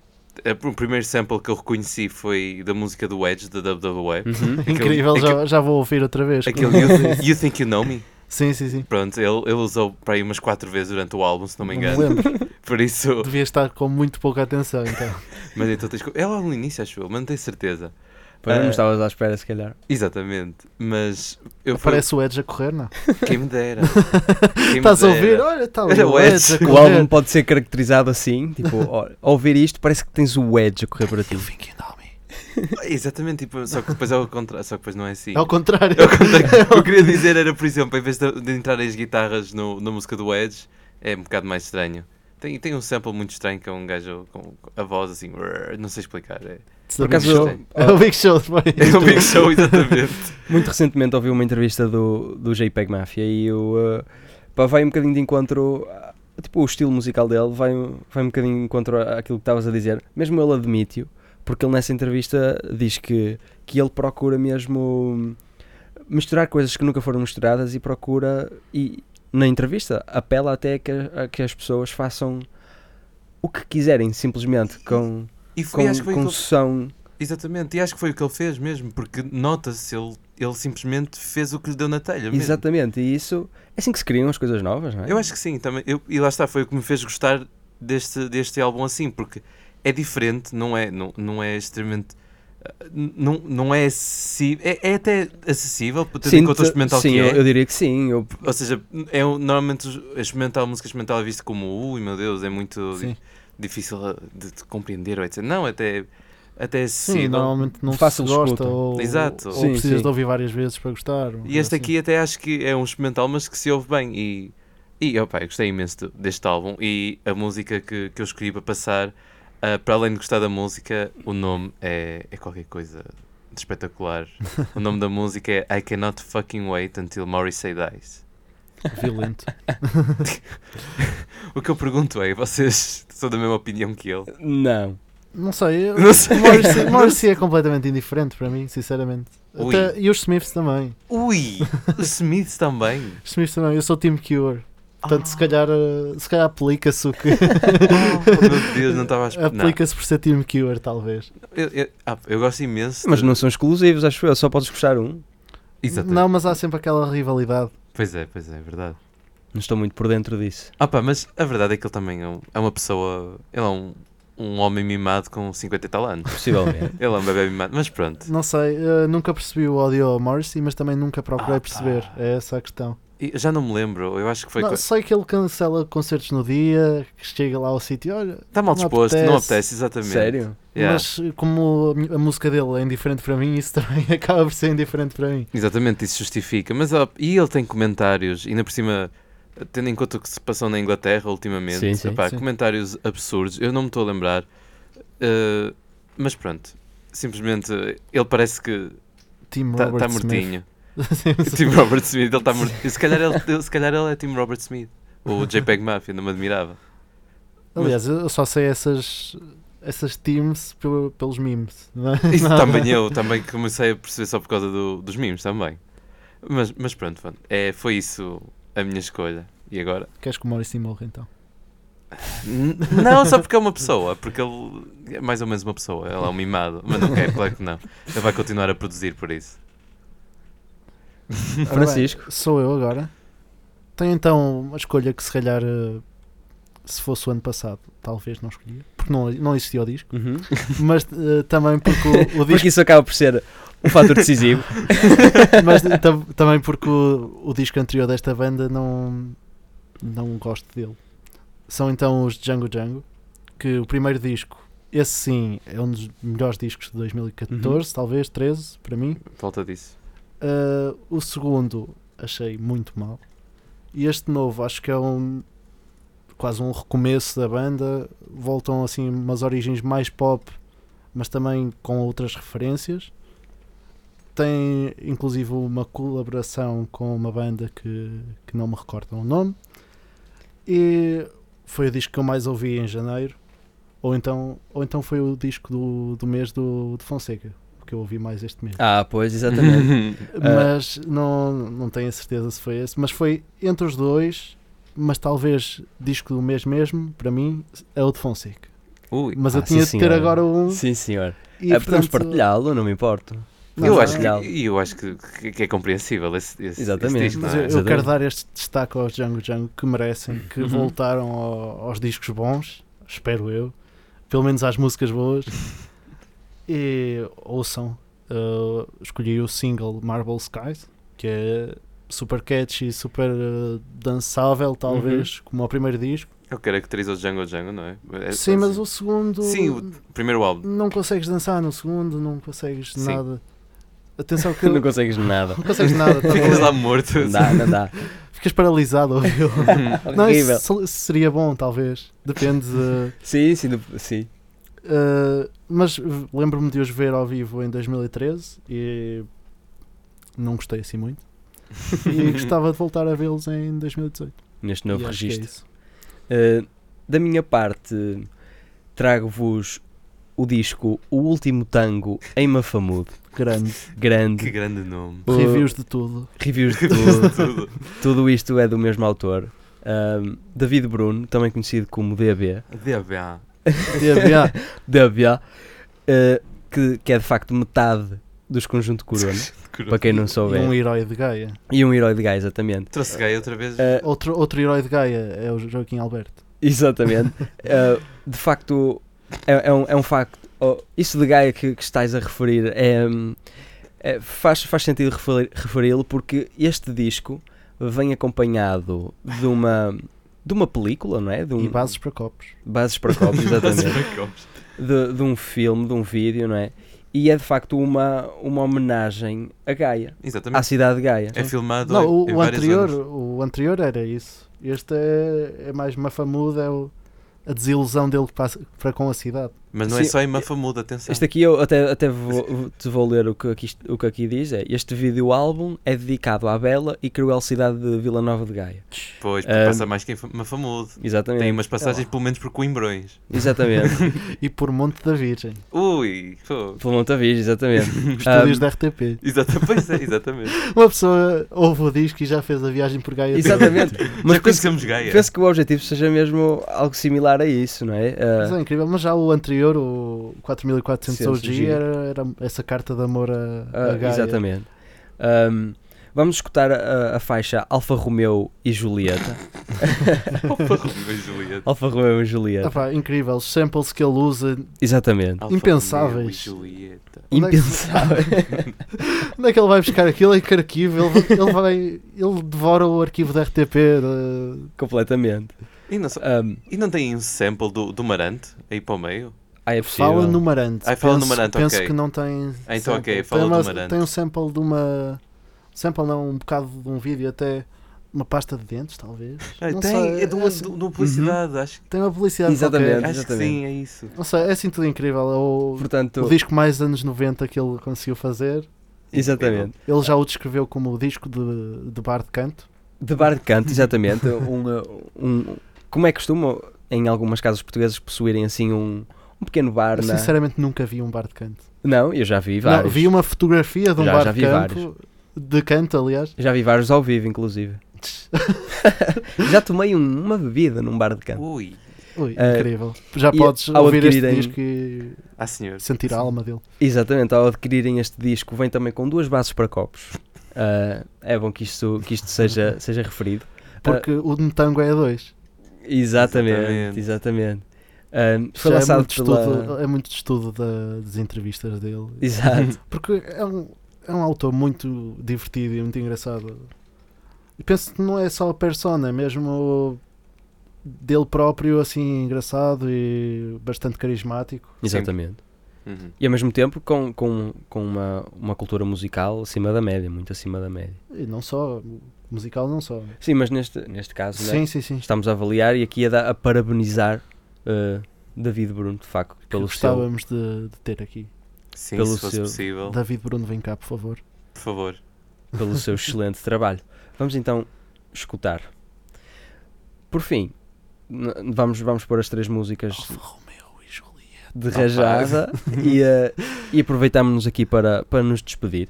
o primeiro sample que eu reconheci foi da música do Edge, da WWE. Uhum. aquele- Incrível, aquele- já, já vou ouvir outra vez. Aquele you, you Think You Know Me? Sim, sim, sim. Pronto, ele, ele usou para aí umas quatro vezes durante o álbum, se não me engano. lembro. Por isso. Devia estar com muito pouca atenção, então. Mas então tens. É logo no início, acho eu, mas não tenho certeza. Pois não Ah, estavas à espera, se calhar. Exatamente. Mas eu fui. Parece o Edge a correr, não? Quem me dera. Quem me Estás a ouvir? dera. Olha, está o o Edge a Edge. O álbum pode ser caracterizado assim, tipo, ó, ao ouvir isto parece que tens o Edge a correr para ti. Me. Exatamente, tipo, só que depois é o contrário, só que depois não é assim. É ao contrário. É o contrário. O que eu queria dizer era, por exemplo, em vez de, de entrar as guitarras no, na música do Edge, é um bocado mais estranho. Tem, tem um sample muito estranho que é um gajo com a voz assim, não sei explicar. É, Por acaso, eu- É o Big Show. foi. é um big show, exatamente. Muito recentemente ouvi uma entrevista do, do JPEG Mafia e o, uh, pá, vai um bocadinho de encontro, a- tipo, o estilo musical dele vai, vai um bocadinho de encontro àquilo que estavas a dizer. Mesmo ele admite-o, porque ele nessa entrevista diz que, que ele procura mesmo misturar coisas que nunca foram misturadas e procura, e na entrevista, apela até que, a que as pessoas façam o que quiserem, simplesmente, com, E foi, com, acho que foi o com que ele- som. Exatamente, e acho que foi o que ele fez mesmo, porque nota-se, ele, ele simplesmente fez o que lhe deu na telha. mesmo. Exatamente, e isso é assim que se criam as coisas novas, não é? Eu acho que sim, também. Eu, e lá está, foi o que me fez gostar deste, deste álbum assim, porque é diferente, não é, não, não é extremamente. ah, Não, não é acessível, é, é até acessível, tendo em conta o experimental sim, que eu, é. eu diria que sim. Eu, Ou seja, é, normalmente experimental, a música experimental é vista como ui meu Deus, é muito Sim. Difícil de, de compreender, ou etc. Não, até, até é Sim, normalmente não Fácil se gosta ou, Exato. ou Sim, precisas sim. de ouvir várias vezes para gostar. E este assim. aqui até acho que é um experimental, mas que se ouve bem. E, e opa, eu gostei imenso de- deste álbum. E a música que, que eu escolhi para passar, ah, para além de gostar da música, o nome é, é qualquer coisa de espetacular. o nome da música é I Cannot Fucking Wait Until Morrissey Dies. Violento. O que eu pergunto é: vocês são da mesma opinião que ele? não. Não sei, eu, Não sei. Morrissey, Morrissey é completamente indiferente para mim, sinceramente. Até- e os Smiths também. Ui! Os Smiths também. Os Smiths também. Eu sou Team Cure. Portanto, se calhar, eh, se calhar aplica-se o que. Oh, meu Deus, não estava a esperar. Aplica-se por ser Team Cure, talvez. eu, eu, ah, eu gosto imenso. Mas de- não são exclusivos, acho eu. Só podes gostar um. Exatamente. Não, mas há sempre aquela rivalidade. Pois é, pois é, é verdade. Não estou muito por dentro disso. Ah pá, mas a verdade é que ele também é, um- é uma pessoa. Ele é um, um homem mimado com 50 e tal anos. Possivelmente. Ele é um bebê mimado, mas pronto. Não sei, eh, nunca percebi o audio ao Morrissey, mas também nunca procurei Ah, perceber. É essa a questão. E já não me lembro, eu acho que foi. Não, co- sei que ele cancela concertos no dia, que chega lá ao sítio, olha. Está mal não disposto, não apetece. apetece, exatamente. Sério? Yeah. Mas como a música dele é indiferente para mim, isso também acaba por ser indiferente para mim. Exatamente, isso justifica. Mas ó, e ele tem comentários, ainda por cima, tendo em conta o que se passou na Inglaterra ultimamente, Sim, sim, epá, sim. comentários absurdos, eu não me estou a lembrar. Uh, mas pronto, simplesmente ele parece que Tim está Robert Smith. Tim Robert Smith, ele está mortinho. Se calhar ele, se calhar ele é Tim Robert Smith. O JPEG Mafia, não me admirava. Aliás, eu só sei essas, essas teams pelo- pelos memes. Não é? Isso também eu, também comecei a perceber só por causa do- dos memes também. Mas, mas pronto, mano, é, foi isso a minha escolha. E agora? Queres que o Morrissey morra então? Não, só porque é uma pessoa, porque ele é mais ou menos uma pessoa, ele é um mimado, mas não quer, claro que não. Ele vai continuar a produzir por isso. Francisco. bem, sou eu agora. Tenho então uma escolha que se calhar eh, se fosse o ano passado, talvez não escolhia, porque não, não existia o disco, Uhum. mas eh, também porque o, o disco Porque isso acaba por ser um fator decisivo. Mas tam- também porque o, o disco anterior desta banda não, não gosto dele. São então os Django Django, que o primeiro disco, esse sim, é um dos melhores discos de 2014, talvez, 13, para mim. Volta disso. Uh, o segundo achei muito mal. E este novo acho que é um quase um recomeço da banda. Voltam assim umas origens mais pop, mas também com outras referências. Tem inclusive uma colaboração com uma banda que, que não me recordo o nome. E foi o disco que eu mais ouvi em janeiro. Ou então, ou então foi o disco do, do mês do, de Fonseca, que eu ouvi mais este mês. Ah, pois, exatamente. Mas não, não tenho a certeza se foi esse. Mas foi entre os dois. Mas talvez disco do mês mesmo, para mim, é o de Fonseca. Ui. Mas eu Ah, tinha sim, de ter senhora. agora um. Sim, senhor. E, Ah, podemos portanto, partilhá-lo, não me importo. não, eu, não, acho que, e eu acho que, que- é compreensível esse, esse, Exatamente. esse disco, Mas não eu, é? eu quero Exatamente. dar este destaque aos Django Django que merecem, que Uhum. voltaram ao- aos discos bons, espero eu, pelo menos às músicas boas. E ouçam, uh, escolhi o single Marble Skies, que é super catchy, super uh, dançável, talvez, como o primeiro disco. É o que caracteriza o Django Django, não é? É- Sim, é- mas o segundo. Sim, o primeiro álbum. Não consegues dançar no segundo, não consegues Sim. nada. Atenção que. Não consegues nada. não consegues nada. tá Ficas lá morto. Não dá, não dá. Ficas paralisado a ouvi-lo. Não, isso se- seria bom, talvez. Depende. de- Sim, sim, sim. Uh, mas lembro-me de os ver ao vivo em 2013 e não gostei assim muito. E gostava de voltar a vê-los em 2018. Neste novo E é registro. isso. Uh, da minha parte, trago-vos o disco O Último Tango em Mafamudo. Grande. Grande. Que grande nome. O- Reviews de tudo. Reviews de tudo. Tudo. Isto é do mesmo autor. Um, David Bruno, também conhecido como DB. DBA. DBA. DB. uh, que, que é de facto metade dos Conjunto Corona, para quem não e souber. um herói de Gaia. E um herói de gás, exatamente. Trouxe Gaia outra vez. Uh, Outro, outro herói de Gaia é o Joaquim Alberto. Exatamente. Uh, de facto, é, é um, é um facto. oh, isso de Gaia que, que estás a referir é, é- faz, faz sentido referi- referi-lo porque este disco vem acompanhado de uma, de uma película, não é? De um, E bases para copos. bases para copos, exatamente. de, de um filme, de um vídeo, não é? E é de facto uma, uma homenagem a Gaia, à Exatamente. cidade de Gaia. É filmado Não, o, em o anterior, zonas. o anterior era isso. Este é, é mais mafamudo, é o- a desilusão dele para, para com a cidade. Mas não é Sim, só em Mafamuda, atenção. Este aqui eu até, até vou, te vou ler o que, aqui, o que aqui diz: é este vídeo álbum é dedicado à bela e cruel cidade de Vila Nova de Gaia. Pois, porque Ah, passa mais que em Fa- Mafamudo. Exatamente. Tem umas passagens pelo menos por Coimbrões. Exatamente. E por Monte da Virgem. Ui, pô. Pelo Montavis, exatamente. Estúdios Um, da RTP. Exatamente, pois é, exatamente. Uma pessoa ouve o disco e já fez a viagem por Gaia. Exatamente. Mas Mas Já penso, conhecemos Gaia. penso que o objetivo seja mesmo algo similar a isso, não é? Mas Ah, é incrível, mas já o anterior, o 4400 Sim, OG, era, era essa carta de amor a, ah, a Gaia. exatamente. Um, vamos escutar a, a faixa Alfa Romeo e Julieta. Opa, Romeu e Julieta. Alfa Romeo e Julieta. Ah pá, incrível, os samples que ele usa. Exatamente. Alfa Impensáveis. Romeo e Julieta. Onde é que- Impensável. Onde é que ele vai buscar aquilo? Em que arquivo? Ele, ele vai. Ele devora o arquivo da RTP. de- Completamente. E não, Um, e não tem um sample do, do Marante aí para o meio? Ah, é possível. Fala no Marante. Ah, fala no penso, Marante, penso ok. que não tem. Ah, então ok, sample. fala tem do uma- Marante. Tem um sample de uma. Sample não, um bocado de um vídeo, até uma pasta de dentes, talvez. Ah, Não tem, sei, é de uma, assim- de uma publicidade, acho, Tem uma publicidade Exatamente. qualquer. acho que Exatamente. sim, é isso. Não sei, é assim tudo incrível. É o, Portanto, o disco mais anos 90 que ele conseguiu fazer. exatamente. Ele já o descreveu como o disco de, de bar de canto. De bar de canto, exatamente. um, um- como é costume em algumas casas portuguesas possuírem assim um, um pequeno bar Eu, na... sinceramente nunca vi um bar de canto. Não, eu já vi Não, vários. vi uma fotografia de um Já- bar já de vi campo. De canto, aliás. Já vi vários ao vivo, inclusive. já tomei um- uma bebida num bar de canto. Ui, Ui, Eh, incrível. Já podes ao ouvir este adquirirem- disco e ah senhor. sentir a alma dele. Exatamente, ao adquirirem este disco, vem também com duas bases para copos. Ah, é bom que isto, que isto seja, seja referido. Porque o de tango é a dois. Exatamente, exatamente. Exatamente. Foi Já é lançado muito, pela... estudo, é muito estudo da- das entrevistas dele. Exato. Porque é um, é um autor muito divertido e muito engraçado. E penso que não é só a persona, é mesmo dele próprio, assim, engraçado e bastante carismático. Exatamente. Uhum. E ao mesmo tempo com, com, com uma, uma cultura musical acima da média, muito acima da média. E não só, musical não só. Sim, mas neste, neste caso né, Sim, sim, sim. estamos a avaliar e aqui a, dar- a parabenizar uh, David Bruno, de facto, Que pelo seu, gostávamos de, de ter aqui. Sim, Pelo se fosse seu- possível, David Bruno, vem cá, por favor. por favor. pelo seu excelente trabalho. Vamos então escutar. Por fim, vamos, vamos pôr as três músicas Romeo e Julieta. de rajada e, uh, e aproveitamos-nos aqui para, para nos despedir,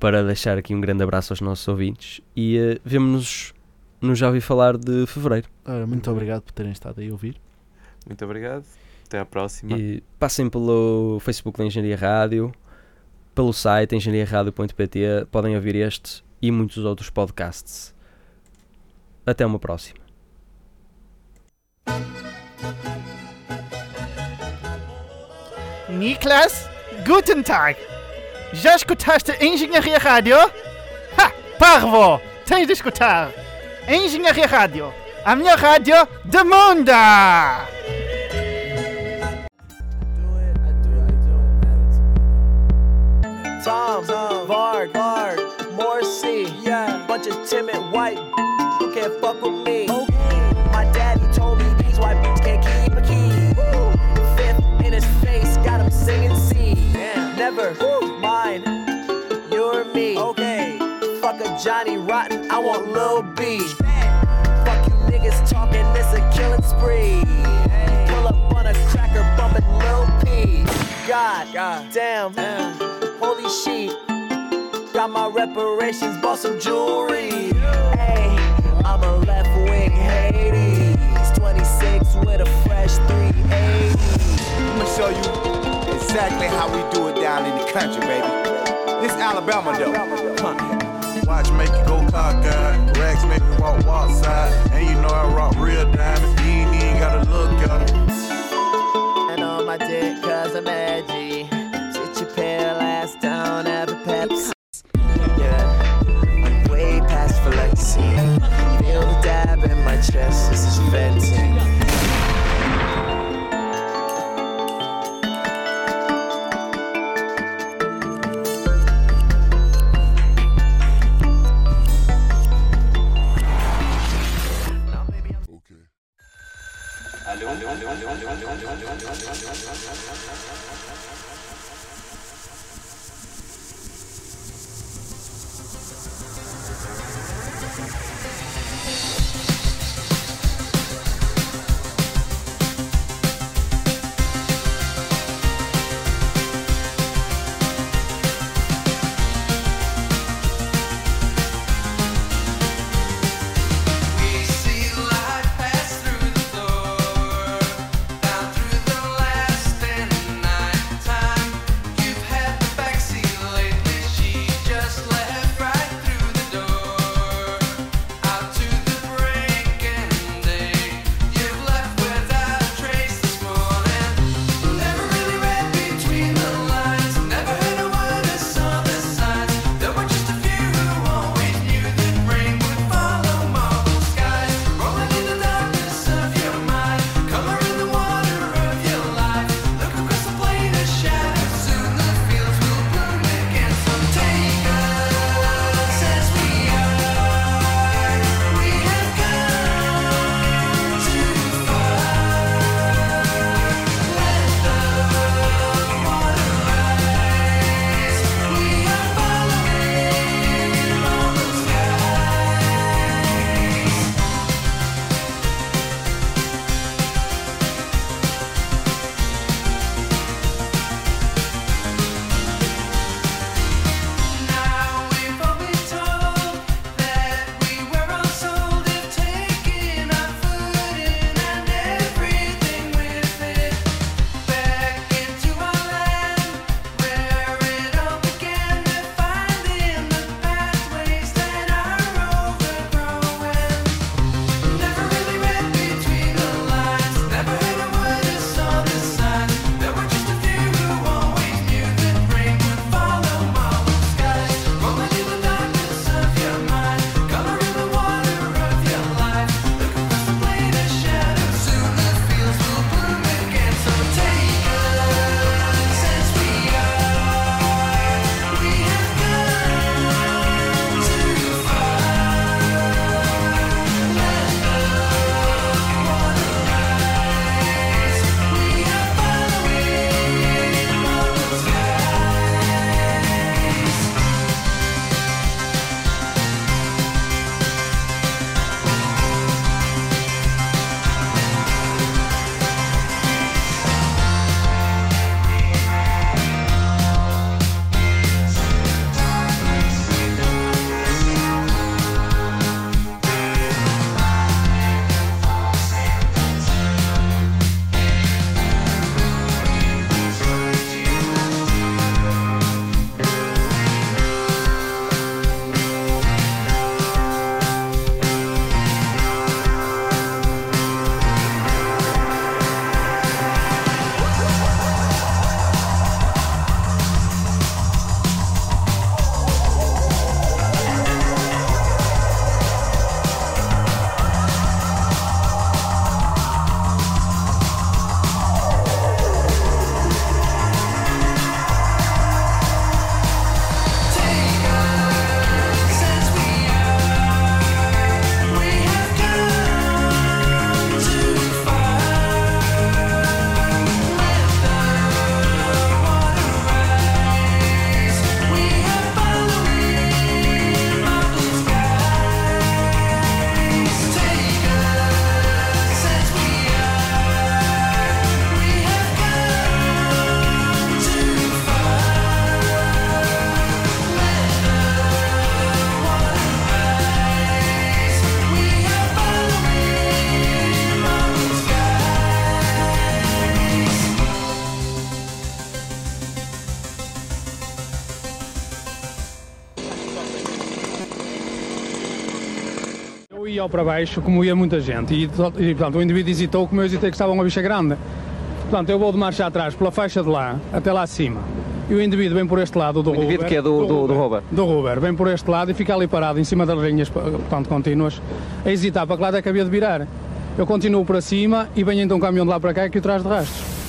para deixar aqui um grande abraço aos nossos ouvintes e uh, vemo-nos no Já Ouvi Falar de Fevereiro. Ora, muito obrigado por terem estado aí a ouvir. Muito obrigado. Até à próxima. E passem pelo Facebook da Engenharia Rádio, pelo site engenhariaradio.pt, podem ouvir este e muitos outros podcasts. Até uma próxima. Niklas, guten Tag. Já escutaste Engenharia Rádio? Ha! Parvo! Tens de escutar. Engenharia Rádio. A melhor rádio do Tom, Varg, Varg, Morrissey, yeah, bunch of timid white who can't fuck with me. Okay. My daddy told me these white bitches can't keep a key. Fifth in his face, got him singing C. Never mind, you're me. Okay, fuck a Johnny Rotten, I want Lil B. Fuck you niggas talking, this a killing spree. Pull up on a cracker, bumping Lil P. God, God damn, holy sheet. Got my reparations, bought some jewelry. Hey, I'm a left wing Hades. 26 with a fresh 380. I'm gonna show you exactly how we do it down in the country, baby. This Alabama though. Watch make you go cockeyed. Rags make me walk walk side. And you know I rock real diamonds. You ain't even gotta look ao para baixo, como ia muita gente, e, e portanto, o indivíduo hesitou, como eu hesitei que estava uma bicha grande. Portanto, eu vou de marcha atrás, pela faixa de lá, até lá acima. E o indivíduo vem por este lado do O indivíduo Ruber, que é do, do, do do Ruber, vem por este lado e fica ali parado em cima das linhas, portanto, contínuas, a hesitar para que lado é que havia de virar. Eu continuo para cima e venho então um caminhão de lá para cá que o traz de rastros.